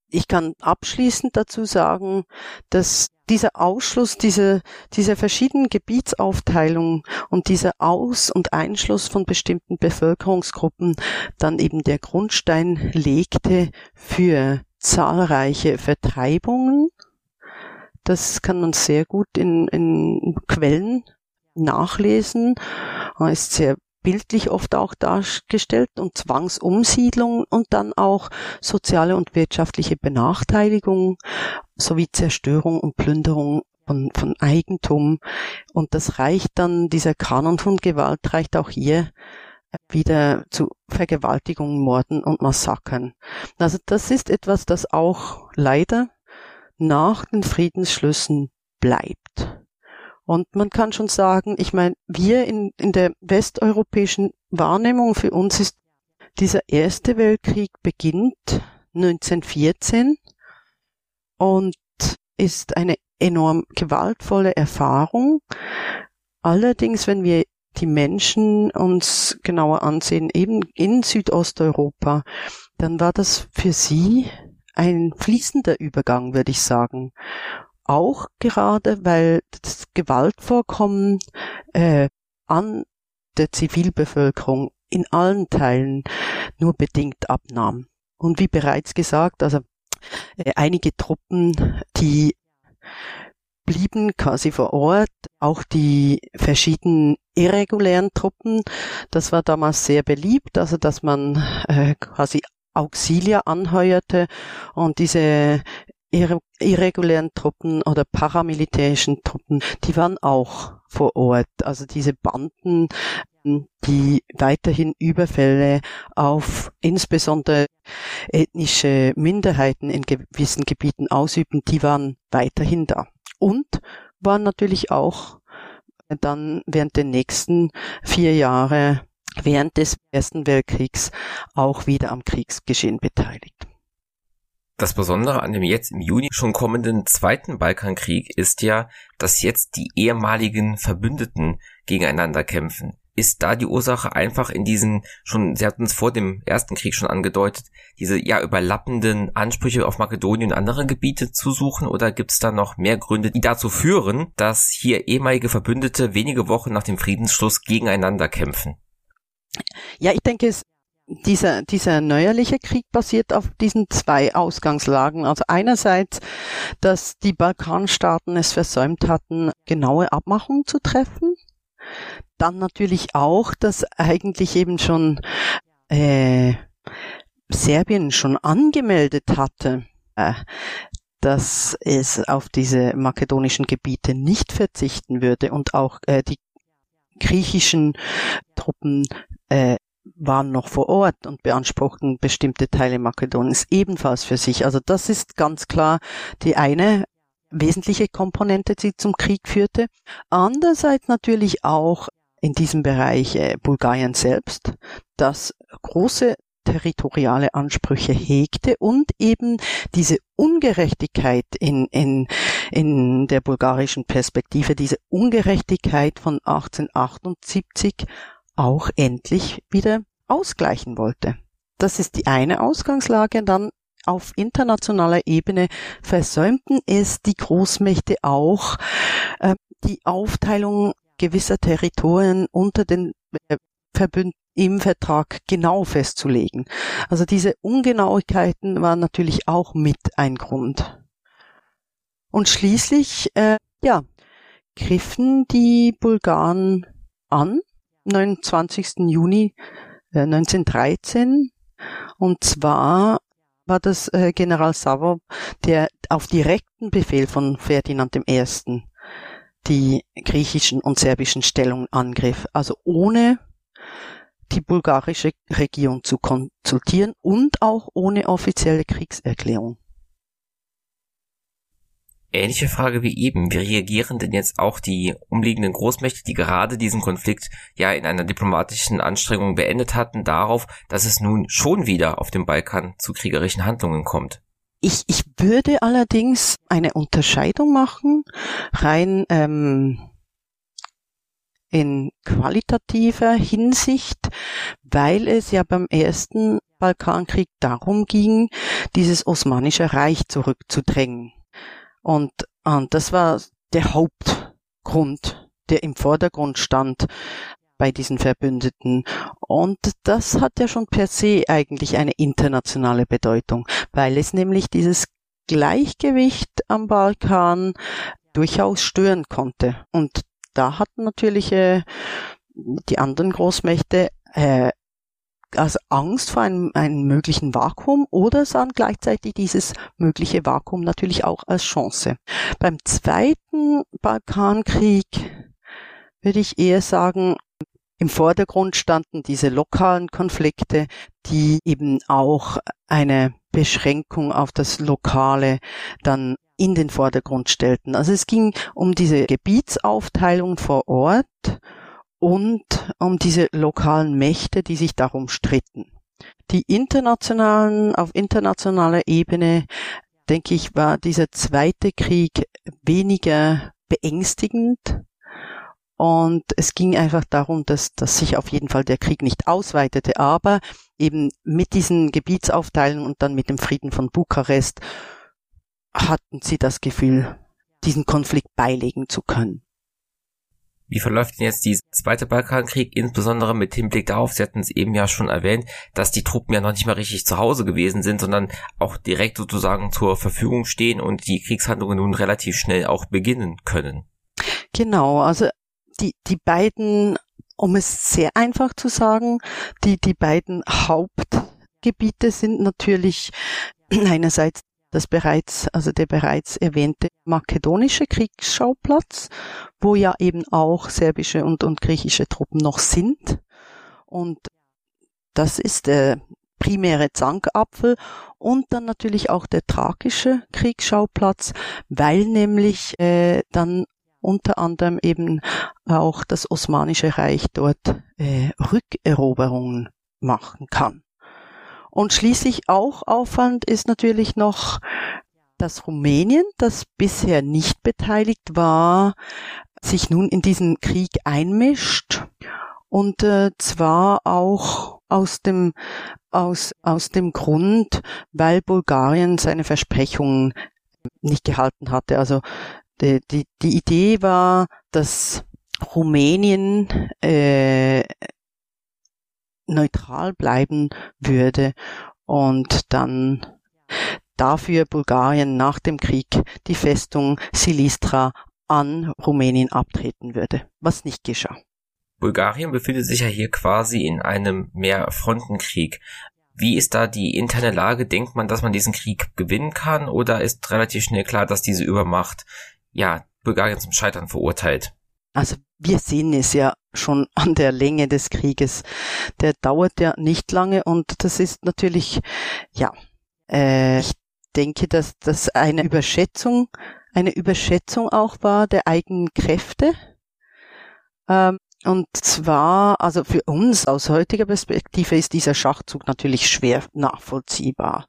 Ich kann abschließend dazu sagen, dass dieser Ausschluss dieser, dieser verschiedenen Gebietsaufteilung und dieser Aus- und Einschluss von bestimmten Bevölkerungsgruppen dann eben der Grundstein legte für zahlreiche Vertreibungen. Das kann man sehr gut in, in Quellen nachlesen. ist sehr bildlich oft auch dargestellt und Zwangsumsiedlung und dann auch soziale und wirtschaftliche Benachteiligung sowie Zerstörung und Plünderung von, von Eigentum. Und das reicht dann, dieser Kanon von Gewalt reicht auch hier wieder zu Vergewaltigungen, Morden und Massakern. Also das ist etwas, das auch leider nach den Friedensschlüssen bleibt. Und man kann schon sagen, ich meine, wir in, in der westeuropäischen Wahrnehmung für uns ist dieser erste Weltkrieg beginnt 1914 und ist eine enorm gewaltvolle Erfahrung. Allerdings, wenn wir die Menschen uns genauer ansehen, eben in Südosteuropa, dann war das für sie ein fließender Übergang, würde ich sagen auch gerade, weil das Gewaltvorkommen äh, an der Zivilbevölkerung in allen Teilen nur bedingt abnahm. Und wie bereits gesagt, also äh, einige Truppen, die blieben quasi vor Ort, auch die verschiedenen irregulären Truppen, das war damals sehr beliebt, also dass man äh, quasi Auxilia anheuerte und diese irregulären Truppen oder paramilitärischen Truppen, die waren auch vor Ort. Also diese Banden, die weiterhin Überfälle auf insbesondere ethnische Minderheiten in gewissen Gebieten ausüben, die waren weiterhin da. Und waren natürlich auch dann während der nächsten vier Jahre während des Ersten Weltkriegs auch wieder am Kriegsgeschehen beteiligt. Das Besondere an dem jetzt im Juni schon kommenden Zweiten Balkankrieg ist ja, dass jetzt die ehemaligen Verbündeten gegeneinander kämpfen ist da die Ursache einfach in diesen schon, Sie hatten es vor dem ersten Krieg schon angedeutet, diese ja überlappenden Ansprüche auf Makedonien und andere Gebiete zu suchen oder gibt es da noch mehr Gründe, die dazu führen, dass hier ehemalige Verbündete wenige Wochen nach dem Friedensschluss gegeneinander kämpfen? Ja, ich denke, es dieser, dieser neuerliche Krieg basiert auf diesen zwei Ausgangslagen. Also einerseits, dass die Balkanstaaten es versäumt hatten, genaue Abmachungen zu treffen dann natürlich auch, dass eigentlich eben schon äh, Serbien schon angemeldet hatte, äh, dass es auf diese makedonischen Gebiete nicht verzichten würde und auch äh, die griechischen Truppen äh, waren noch vor Ort und beanspruchten bestimmte Teile Makedoniens ebenfalls für sich. Also das ist ganz klar die eine wesentliche Komponente, die zum Krieg führte. Andererseits natürlich auch in diesem Bereich äh, Bulgarien selbst, das große territoriale Ansprüche hegte und eben diese Ungerechtigkeit in, in, in der bulgarischen Perspektive, diese Ungerechtigkeit von 1878 auch endlich wieder ausgleichen wollte. Das ist die eine Ausgangslage. Dann auf internationaler Ebene versäumten es die Großmächte auch, äh, die Aufteilung gewisser Territorien unter den äh, Verbünden im Vertrag genau festzulegen. Also diese Ungenauigkeiten waren natürlich auch mit ein Grund. Und schließlich, äh, ja, griffen die Bulgaren an, 29. Juni äh, 1913, und zwar war das äh, General Savo, der auf direkten Befehl von Ferdinand I. die griechischen und serbischen Stellungen angriff, also ohne die bulgarische Regierung zu konsultieren und auch ohne offizielle Kriegserklärung. Ähnliche Frage wie eben. Wie reagieren denn jetzt auch die umliegenden Großmächte, die gerade diesen Konflikt ja in einer diplomatischen Anstrengung beendet hatten, darauf, dass es nun schon wieder auf dem Balkan zu kriegerischen Handlungen kommt? Ich, ich würde allerdings eine Unterscheidung machen, rein ähm, in qualitativer Hinsicht, weil es ja beim ersten Balkankrieg darum ging, dieses Osmanische Reich zurückzudrängen. Und, und das war der Hauptgrund, der im Vordergrund stand bei diesen Verbündeten. Und das hat ja schon per se eigentlich eine internationale Bedeutung, weil es nämlich dieses Gleichgewicht am Balkan durchaus stören konnte. Und da hatten natürlich äh, die anderen Großmächte äh, also Angst vor einem, einem möglichen Vakuum oder sahen gleichzeitig dieses mögliche Vakuum natürlich auch als Chance. Beim zweiten Balkankrieg würde ich eher sagen, im Vordergrund standen diese lokalen Konflikte, die eben auch eine Beschränkung auf das Lokale dann in den Vordergrund stellten. Also es ging um diese Gebietsaufteilung vor Ort und um diese lokalen Mächte, die sich darum stritten. Die internationalen, auf internationaler Ebene, denke ich, war dieser zweite Krieg weniger beängstigend. Und es ging einfach darum, dass, dass sich auf jeden Fall der Krieg nicht ausweitete, aber eben mit diesen Gebietsaufteilungen und dann mit dem Frieden von Bukarest hatten sie das Gefühl, diesen Konflikt beilegen zu können. Wie verläuft denn jetzt dieser zweite Balkankrieg, insbesondere mit Hinblick darauf, Sie hatten es eben ja schon erwähnt, dass die Truppen ja noch nicht mal richtig zu Hause gewesen sind, sondern auch direkt sozusagen zur Verfügung stehen und die Kriegshandlungen nun relativ schnell auch beginnen können. Genau, also die, die beiden, um es sehr einfach zu sagen, die, die beiden Hauptgebiete sind natürlich einerseits das bereits, also der bereits erwähnte makedonische Kriegsschauplatz, wo ja eben auch serbische und, und griechische Truppen noch sind. Und das ist der primäre Zankapfel und dann natürlich auch der thrakische Kriegsschauplatz, weil nämlich äh, dann unter anderem eben auch das Osmanische Reich dort äh, Rückeroberungen machen kann. Und schließlich auch auffallend ist natürlich noch, dass Rumänien, das bisher nicht beteiligt war, sich nun in diesen Krieg einmischt und äh, zwar auch aus dem aus aus dem Grund, weil Bulgarien seine Versprechungen nicht gehalten hatte. Also die, die, die Idee war, dass Rumänien äh, neutral bleiben würde und dann dafür Bulgarien nach dem Krieg die Festung Silistra an Rumänien abtreten würde, was nicht geschah. Bulgarien befindet sich ja hier quasi in einem Mehrfrontenkrieg. Wie ist da die interne Lage? Denkt man, dass man diesen Krieg gewinnen kann oder ist relativ schnell klar, dass diese Übermacht ja Bulgarien zum Scheitern verurteilt? Also wir sehen es ja schon an der Länge des Krieges. Der dauert ja nicht lange und das ist natürlich, ja, äh, ich denke, dass das eine Überschätzung, eine Überschätzung auch war der eigenen Kräfte. Ähm, und zwar, also für uns aus heutiger Perspektive ist dieser Schachzug natürlich schwer nachvollziehbar.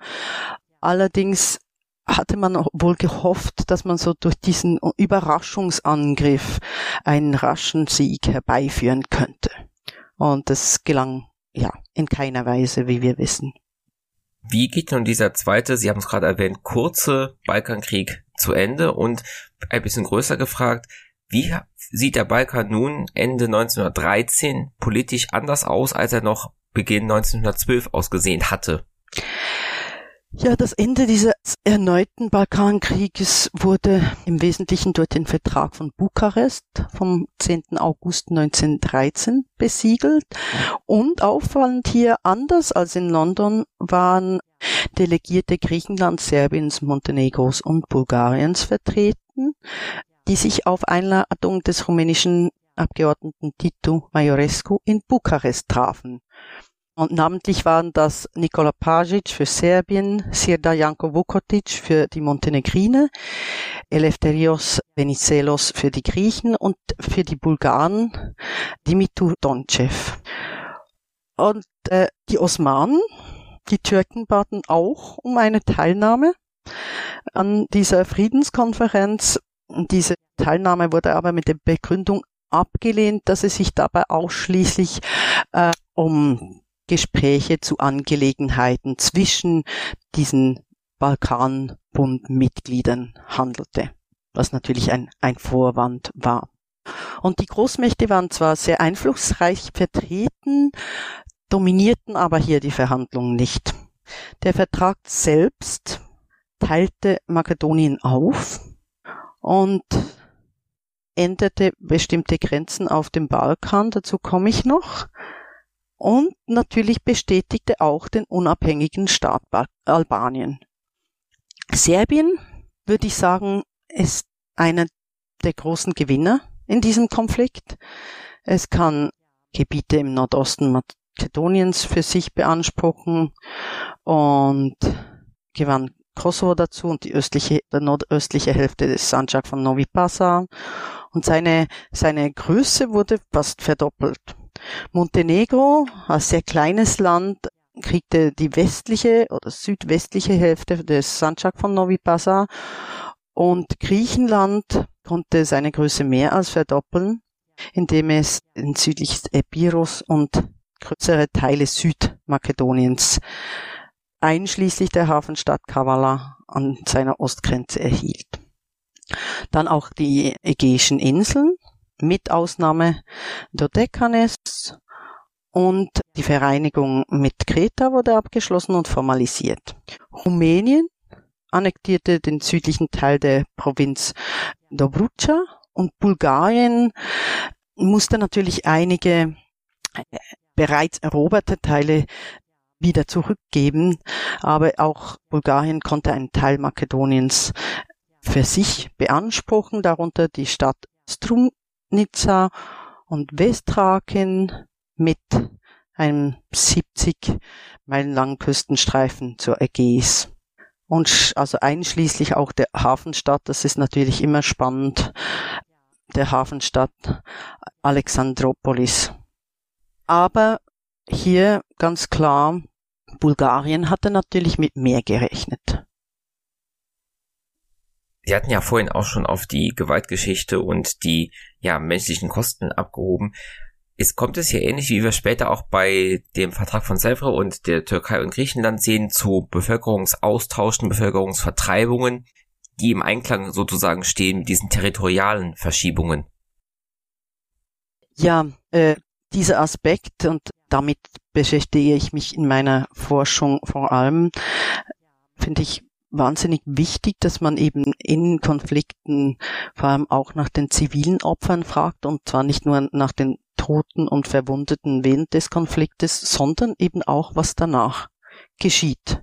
Allerdings hatte man wohl gehofft, dass man so durch diesen Überraschungsangriff einen raschen Sieg herbeiführen könnte. Und das gelang ja in keiner Weise, wie wir wissen. Wie geht nun dieser zweite, Sie haben es gerade erwähnt, kurze Balkankrieg zu Ende? Und ein bisschen größer gefragt, wie sieht der Balkan nun Ende 1913 politisch anders aus, als er noch Beginn 1912 ausgesehen hatte? Ja, das Ende dieses erneuten Balkankrieges wurde im Wesentlichen durch den Vertrag von Bukarest vom 10. August 1913 besiegelt. Und auffallend hier, anders als in London, waren Delegierte Griechenlands, Serbiens, Montenegros und Bulgariens vertreten die sich auf Einladung des rumänischen Abgeordneten Titu Maiorescu in Bukarest trafen. Und namentlich waren das Nikola Pajic für Serbien, Sirda Janko Vukotic für die Montenegrine, Eleftherios Venizelos für die Griechen und für die Bulgaren Dimitur Donchev. Und äh, die Osmanen, die Türken baten auch um eine Teilnahme an dieser Friedenskonferenz diese Teilnahme wurde aber mit der Begründung abgelehnt, dass es sich dabei ausschließlich äh, um Gespräche zu Angelegenheiten zwischen diesen Balkanbundmitgliedern handelte, was natürlich ein, ein Vorwand war. Und die Großmächte waren zwar sehr einflussreich vertreten, dominierten aber hier die Verhandlungen nicht. Der Vertrag selbst teilte Makedonien auf und änderte bestimmte Grenzen auf dem Balkan, dazu komme ich noch. Und natürlich bestätigte auch den unabhängigen Staat Albanien. Serbien, würde ich sagen, ist einer der großen Gewinner in diesem Konflikt. Es kann Gebiete im Nordosten Makedoniens für sich beanspruchen und gewann Kosovo dazu und die östliche, der nordöstliche Hälfte des Sanjak von Novi Pazar. Und seine, seine Größe wurde fast verdoppelt. Montenegro, ein sehr kleines Land, kriegte die westliche oder südwestliche Hälfte des Sanjak von Novi Pazar und Griechenland konnte seine Größe mehr als verdoppeln, indem es in südliches Epirus und größere Teile Südmakedoniens einschließlich der Hafenstadt Kavala an seiner Ostgrenze erhielt. Dann auch die Ägäischen Inseln mit Ausnahme Dodekanes und die Vereinigung mit Kreta wurde abgeschlossen und formalisiert. Rumänien annektierte den südlichen Teil der Provinz Dobrudscha und Bulgarien musste natürlich einige äh, bereits eroberte Teile wieder zurückgeben. Aber auch Bulgarien konnte einen Teil Makedoniens für sich beanspruchen, darunter die Stadt Strumnica und Westthrakien mit einem 70 Meilen langen Küstenstreifen zur Ägäis. Und also einschließlich auch der Hafenstadt, das ist natürlich immer spannend, der Hafenstadt Alexandropolis. Aber hier ganz klar, Bulgarien hatte natürlich mit mehr gerechnet. Sie hatten ja vorhin auch schon auf die Gewaltgeschichte und die ja menschlichen Kosten abgehoben. Es kommt es hier ähnlich, wie wir später auch bei dem Vertrag von Sèvres und der Türkei und Griechenland sehen, zu Bevölkerungsaustauschen, Bevölkerungsvertreibungen, die im Einklang sozusagen stehen mit diesen territorialen Verschiebungen. Ja, äh, dieser Aspekt und damit beschäftige ich mich in meiner Forschung vor allem, finde ich wahnsinnig wichtig, dass man eben in Konflikten vor allem auch nach den zivilen Opfern fragt und zwar nicht nur nach den Toten und Verwundeten während des Konfliktes, sondern eben auch, was danach geschieht.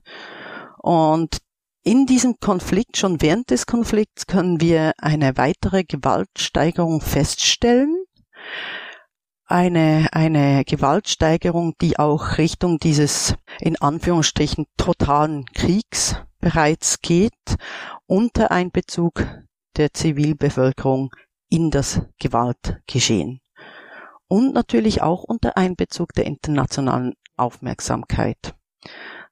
Und in diesem Konflikt, schon während des Konflikts, können wir eine weitere Gewaltsteigerung feststellen. Eine, eine Gewaltsteigerung, die auch Richtung dieses, in Anführungsstrichen, totalen Kriegs bereits geht, unter Einbezug der Zivilbevölkerung in das Gewaltgeschehen. Und natürlich auch unter Einbezug der internationalen Aufmerksamkeit.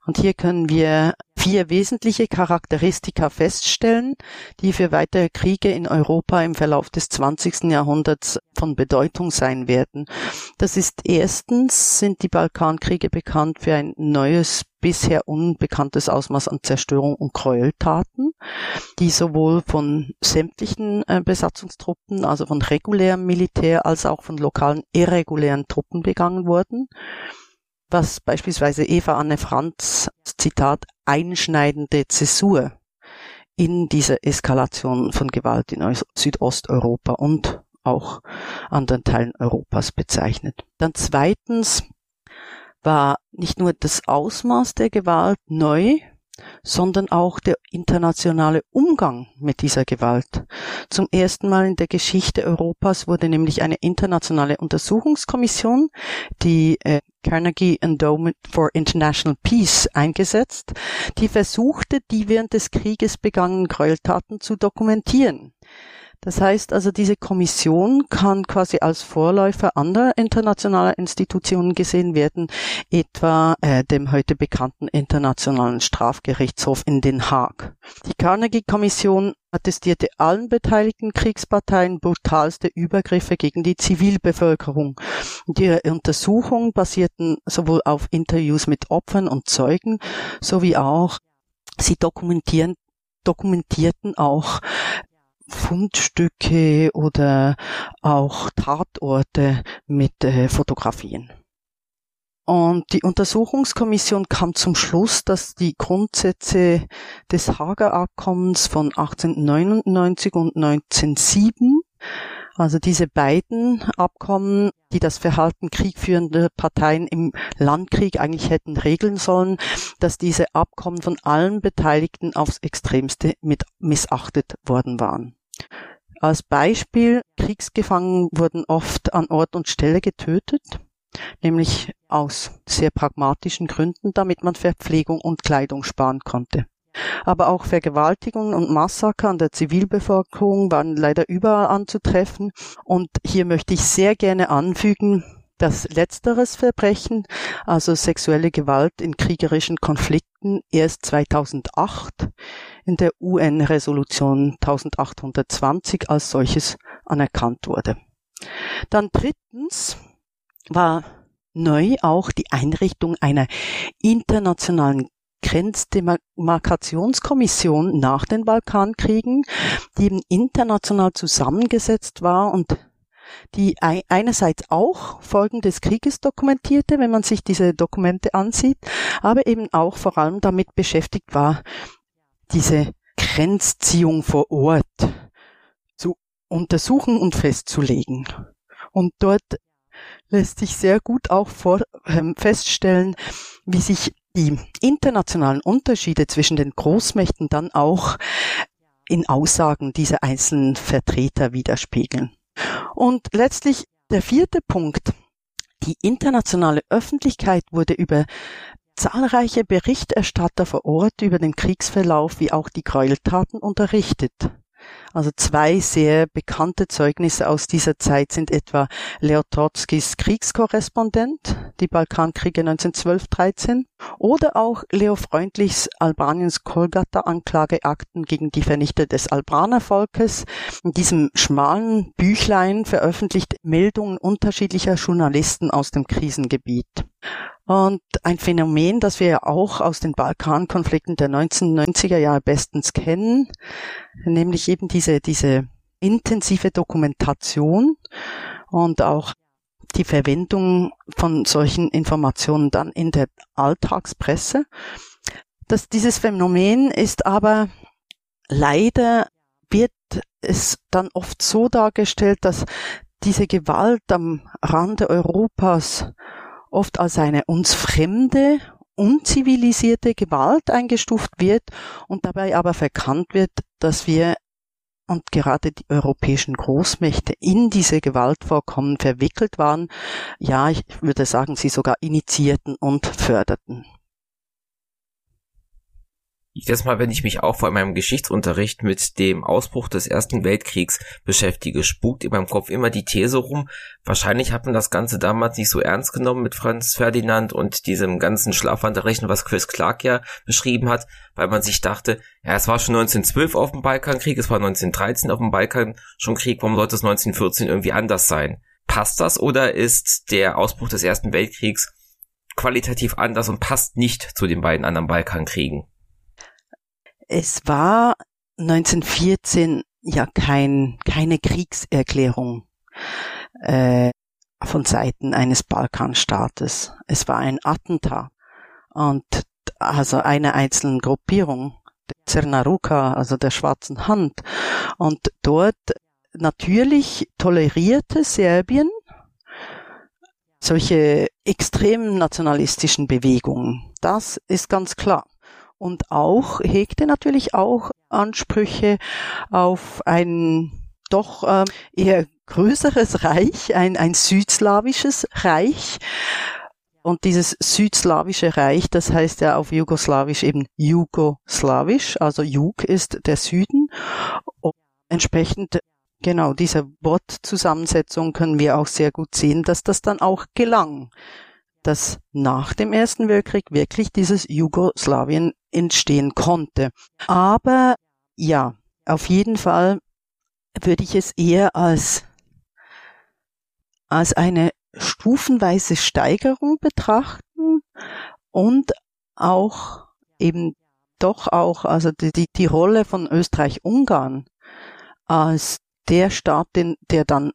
Und hier können wir vier wesentliche Charakteristika feststellen, die für weitere Kriege in Europa im Verlauf des 20. Jahrhunderts von Bedeutung sein werden. Das ist erstens sind die Balkankriege bekannt für ein neues, bisher unbekanntes Ausmaß an Zerstörung und Gräueltaten, die sowohl von sämtlichen äh, Besatzungstruppen, also von regulärem Militär, als auch von lokalen irregulären Truppen begangen wurden was beispielsweise Eva Anne Franz, Zitat, einschneidende Zäsur in dieser Eskalation von Gewalt in Südosteuropa und auch anderen Teilen Europas bezeichnet. Dann zweitens war nicht nur das Ausmaß der Gewalt neu, sondern auch der internationale Umgang mit dieser Gewalt. Zum ersten Mal in der Geschichte Europas wurde nämlich eine internationale Untersuchungskommission, die äh, Carnegie Endowment for International Peace eingesetzt, die versuchte, die während des Krieges begangenen Gräueltaten zu dokumentieren. Das heißt also, diese Kommission kann quasi als Vorläufer anderer internationaler Institutionen gesehen werden, etwa äh, dem heute bekannten Internationalen Strafgerichtshof in Den Haag. Die Carnegie-Kommission attestierte allen beteiligten Kriegsparteien brutalste Übergriffe gegen die Zivilbevölkerung. Ihre Untersuchungen basierten sowohl auf Interviews mit Opfern und Zeugen sowie auch Sie dokumentieren, dokumentierten auch Fundstücke oder auch Tatorte mit äh, Fotografien. Und die Untersuchungskommission kam zum Schluss, dass die Grundsätze des Hager Abkommens von 1899 und 1907, also diese beiden Abkommen, die das Verhalten kriegführender Parteien im Landkrieg eigentlich hätten regeln sollen, dass diese Abkommen von allen Beteiligten aufs extremste mit missachtet worden waren. Als Beispiel, Kriegsgefangenen wurden oft an Ort und Stelle getötet, nämlich aus sehr pragmatischen Gründen, damit man Verpflegung und Kleidung sparen konnte. Aber auch Vergewaltigungen und Massaker an der Zivilbevölkerung waren leider überall anzutreffen. Und hier möchte ich sehr gerne anfügen, dass letzteres Verbrechen, also sexuelle Gewalt in kriegerischen Konflikten, erst 2008 in der UN-Resolution 1820 als solches anerkannt wurde. Dann drittens war neu auch die Einrichtung einer internationalen Grenzdemarkationskommission nach den Balkankriegen, die eben international zusammengesetzt war und die einerseits auch Folgen des Krieges dokumentierte, wenn man sich diese Dokumente ansieht, aber eben auch vor allem damit beschäftigt war, diese Grenzziehung vor Ort zu untersuchen und festzulegen. Und dort lässt sich sehr gut auch vor, ähm, feststellen, wie sich die internationalen Unterschiede zwischen den Großmächten dann auch in Aussagen dieser einzelnen Vertreter widerspiegeln. Und letztlich der vierte Punkt. Die internationale Öffentlichkeit wurde über zahlreiche Berichterstatter vor Ort über den Kriegsverlauf wie auch die Gräueltaten unterrichtet. Also zwei sehr bekannte Zeugnisse aus dieser Zeit sind etwa Leo Trotzkis Kriegskorrespondent, die Balkankriege 1912-13, oder auch Leo Freundlichs Albaniens Kolgata-Anklageakten gegen die Vernichter des Albanervolkes. In diesem schmalen Büchlein veröffentlicht Meldungen unterschiedlicher Journalisten aus dem Krisengebiet. Und ein Phänomen, das wir ja auch aus den Balkankonflikten der 1990er Jahre bestens kennen, nämlich eben diese, diese intensive Dokumentation und auch die Verwendung von solchen Informationen dann in der Alltagspresse. Das, dieses Phänomen ist aber leider wird es dann oft so dargestellt, dass diese Gewalt am Rande Europas oft als eine uns fremde, unzivilisierte Gewalt eingestuft wird und dabei aber verkannt wird, dass wir und gerade die europäischen Großmächte in diese Gewaltvorkommen verwickelt waren, ja, ich würde sagen, sie sogar initiierten und förderten. Jedes Mal, wenn ich mich auch vor meinem Geschichtsunterricht mit dem Ausbruch des Ersten Weltkriegs beschäftige, spukt in meinem Kopf immer die These rum, wahrscheinlich hat man das Ganze damals nicht so ernst genommen mit Franz Ferdinand und diesem ganzen Schlafwanderrechen, was Chris Clark ja beschrieben hat, weil man sich dachte, ja, es war schon 1912 auf dem Balkankrieg, es war 1913 auf dem Balkan schon Krieg, warum sollte es 1914 irgendwie anders sein? Passt das oder ist der Ausbruch des Ersten Weltkriegs qualitativ anders und passt nicht zu den beiden anderen Balkankriegen? Es war 1914 ja kein, keine Kriegserklärung äh, von Seiten eines Balkanstaates. Es war ein Attentat und also einer einzelnen Gruppierung, der Cernaruka, also der Schwarzen Hand. Und dort natürlich tolerierte Serbien solche extremen nationalistischen Bewegungen. Das ist ganz klar und auch hegte natürlich auch Ansprüche auf ein doch äh, eher größeres Reich, ein, ein südslawisches Reich. Und dieses südslawische Reich, das heißt ja auf Jugoslawisch eben Jugoslawisch, also Jug ist der Süden. Und entsprechend genau dieser Wortzusammensetzung können wir auch sehr gut sehen, dass das dann auch gelang dass nach dem Ersten Weltkrieg wirklich dieses Jugoslawien entstehen konnte. Aber ja, auf jeden Fall würde ich es eher als, als eine stufenweise Steigerung betrachten und auch eben doch auch, also die, die, die Rolle von Österreich-Ungarn als der Staat, den, der dann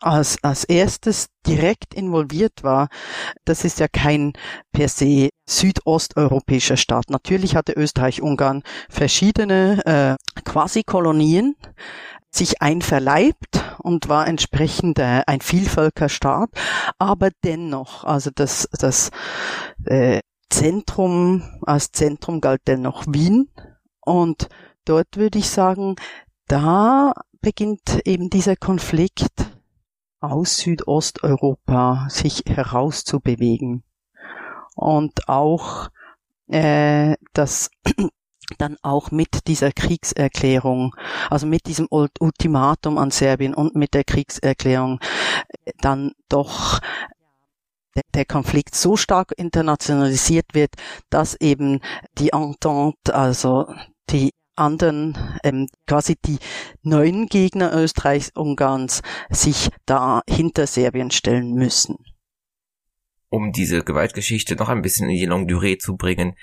als, als erstes direkt involviert war, das ist ja kein per se südosteuropäischer Staat. Natürlich hatte Österreich-Ungarn verschiedene äh, Quasi-Kolonien sich einverleibt und war entsprechend äh, ein Vielvölkerstaat, aber dennoch, also das, das äh, Zentrum, als Zentrum galt dennoch Wien und dort würde ich sagen, da beginnt eben dieser Konflikt aus Südosteuropa sich herauszubewegen. Und auch äh, das dann auch mit dieser Kriegserklärung, also mit diesem Ultimatum an Serbien und mit der Kriegserklärung äh, dann doch der Konflikt so stark internationalisiert wird, dass eben die Entente, also die anderen, ähm, quasi die neuen Gegner Österreichs, Ungarns, sich da hinter Serbien stellen müssen. Um diese Gewaltgeschichte noch ein bisschen in die Longue Durée zu bringen,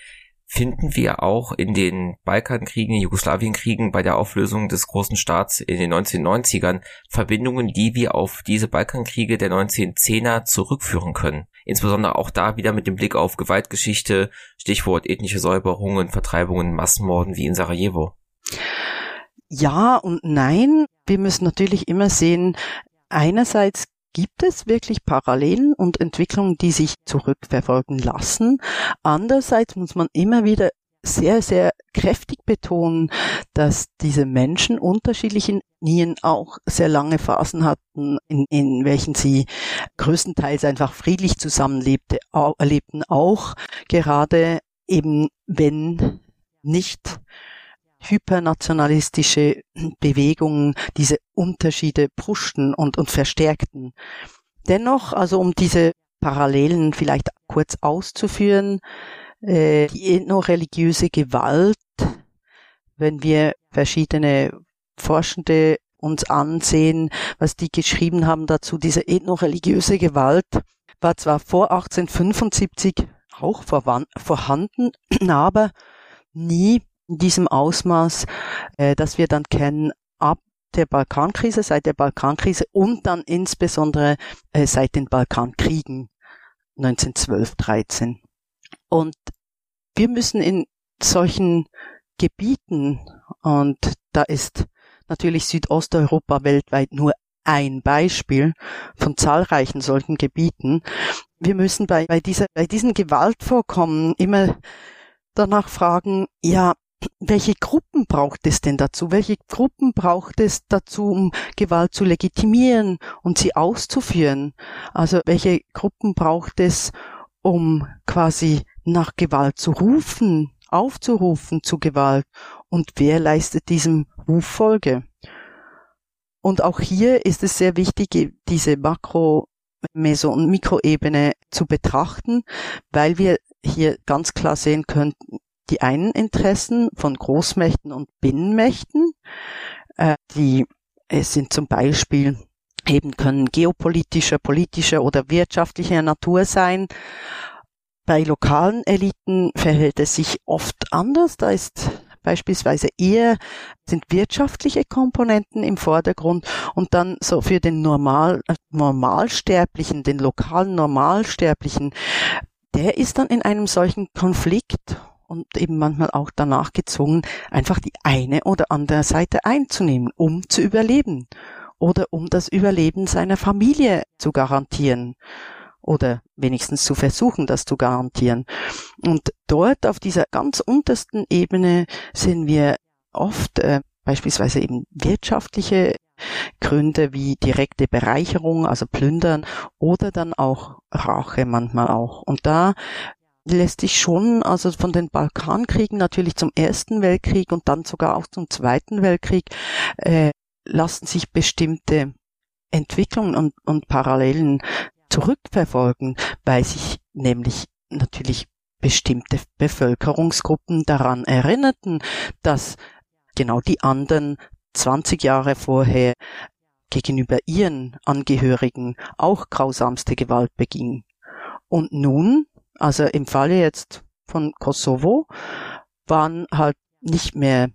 finden wir auch in den Balkankriegen, Jugoslawienkriegen bei der Auflösung des großen Staats in den 1990ern Verbindungen, die wir auf diese Balkankriege der 1910er zurückführen können. Insbesondere auch da wieder mit dem Blick auf Gewaltgeschichte, Stichwort ethnische Säuberungen, Vertreibungen, Massenmorden wie in Sarajevo. Ja und nein. Wir müssen natürlich immer sehen, einerseits gibt es wirklich Parallelen und Entwicklungen, die sich zurückverfolgen lassen. Andererseits muss man immer wieder sehr, sehr kräftig betonen, dass diese Menschen unterschiedlichen Nien auch sehr lange Phasen hatten, in, in welchen sie größtenteils einfach friedlich zusammenlebte, erlebten, auch gerade eben wenn nicht hypernationalistische Bewegungen diese Unterschiede puschten und, und verstärkten. Dennoch, also um diese Parallelen vielleicht kurz auszuführen, äh, die ethno-religiöse Gewalt, wenn wir verschiedene Forschende uns ansehen, was die geschrieben haben dazu, diese ethno-religiöse Gewalt war zwar vor 1875 auch vorhanden, aber nie in diesem Ausmaß, äh, das wir dann kennen, ab der Balkankrise, seit der Balkankrise und dann insbesondere äh, seit den Balkankriegen 1912, 13. Und wir müssen in solchen Gebieten, und da ist natürlich Südosteuropa weltweit nur ein Beispiel von zahlreichen solchen Gebieten. Wir müssen bei, bei, dieser, bei diesen Gewaltvorkommen immer danach fragen, ja, welche Gruppen braucht es denn dazu? Welche Gruppen braucht es dazu, um Gewalt zu legitimieren und sie auszuführen? Also welche Gruppen braucht es, um quasi nach Gewalt zu rufen, aufzurufen zu Gewalt? Und wer leistet diesem Ruf Folge? Und auch hier ist es sehr wichtig, diese Makro-, Meso- und Mikroebene zu betrachten, weil wir hier ganz klar sehen können, die einen Interessen von Großmächten und Binnenmächten, äh, die es sind zum Beispiel eben können geopolitischer, politischer oder wirtschaftlicher Natur sein. Bei lokalen Eliten verhält es sich oft anders. Da ist beispielsweise eher sind wirtschaftliche Komponenten im Vordergrund und dann so für den Normal, Normalsterblichen, den lokalen Normalsterblichen, der ist dann in einem solchen Konflikt und eben manchmal auch danach gezwungen, einfach die eine oder andere Seite einzunehmen, um zu überleben oder um das Überleben seiner Familie zu garantieren oder wenigstens zu versuchen, das zu garantieren. Und dort auf dieser ganz untersten Ebene sehen wir oft äh, beispielsweise eben wirtschaftliche Gründe wie direkte Bereicherung, also Plündern oder dann auch Rache manchmal auch. Und da lässt sich schon, also von den Balkankriegen natürlich zum Ersten Weltkrieg und dann sogar auch zum Zweiten Weltkrieg, äh, lassen sich bestimmte Entwicklungen und, und Parallelen zurückverfolgen, weil sich nämlich natürlich bestimmte Bevölkerungsgruppen daran erinnerten, dass genau die anderen 20 Jahre vorher gegenüber ihren Angehörigen auch grausamste Gewalt beging. Und nun also im Falle jetzt von Kosovo waren halt nicht mehr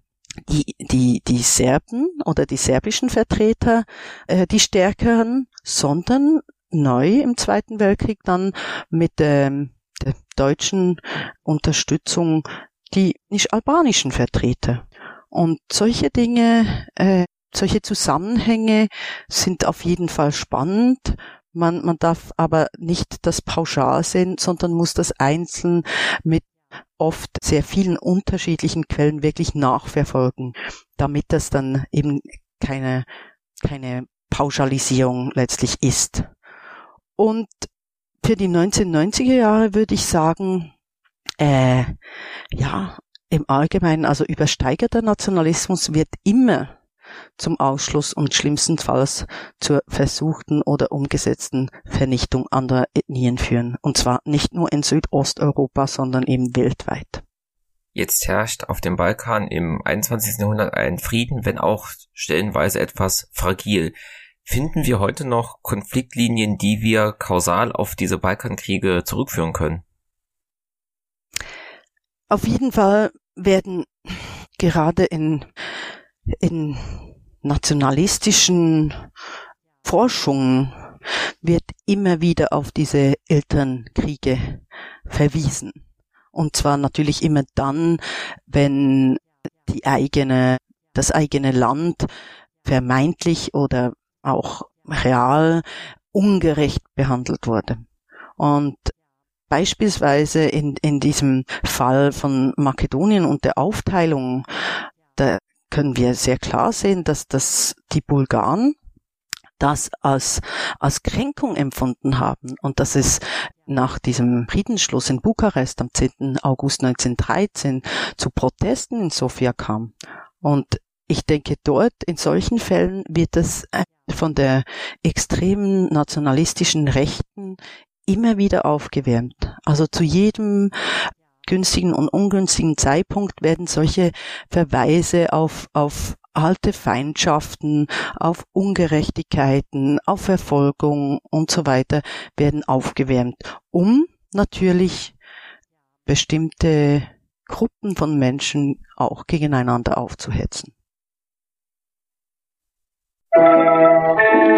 die, die, die Serben oder die serbischen Vertreter äh, die stärkeren, sondern neu im Zweiten Weltkrieg dann mit ähm, der deutschen Unterstützung die nicht-albanischen Vertreter. Und solche Dinge, äh, solche Zusammenhänge sind auf jeden Fall spannend, man, man darf aber nicht das pauschal sehen, sondern muss das einzeln mit oft sehr vielen unterschiedlichen Quellen wirklich nachverfolgen, damit das dann eben keine, keine Pauschalisierung letztlich ist. Und für die 1990er Jahre würde ich sagen, äh, ja, im Allgemeinen, also übersteigerter Nationalismus wird immer zum Ausschluss und schlimmstenfalls zur versuchten oder umgesetzten Vernichtung anderer Ethnien führen. Und zwar nicht nur in Südosteuropa, sondern eben weltweit. Jetzt herrscht auf dem Balkan im 21. Jahrhundert ein Frieden, wenn auch stellenweise etwas fragil. Finden wir heute noch Konfliktlinien, die wir kausal auf diese Balkankriege zurückführen können? Auf jeden Fall werden gerade in in nationalistischen Forschungen wird immer wieder auf diese Elternkriege verwiesen. Und zwar natürlich immer dann, wenn die eigene, das eigene Land vermeintlich oder auch real ungerecht behandelt wurde. Und beispielsweise in, in diesem Fall von Makedonien und der Aufteilung, können wir sehr klar sehen, dass das die Bulgaren das als, als Kränkung empfunden haben und dass es nach diesem Friedensschluss in Bukarest am 10. August 1913 zu Protesten in Sofia kam. Und ich denke, dort in solchen Fällen wird das von der extremen nationalistischen Rechten immer wieder aufgewärmt. Also zu jedem günstigen und ungünstigen Zeitpunkt werden solche Verweise auf, auf alte Feindschaften, auf Ungerechtigkeiten, auf Verfolgung und so weiter werden aufgewärmt, um natürlich bestimmte Gruppen von Menschen auch gegeneinander aufzuhetzen. Musik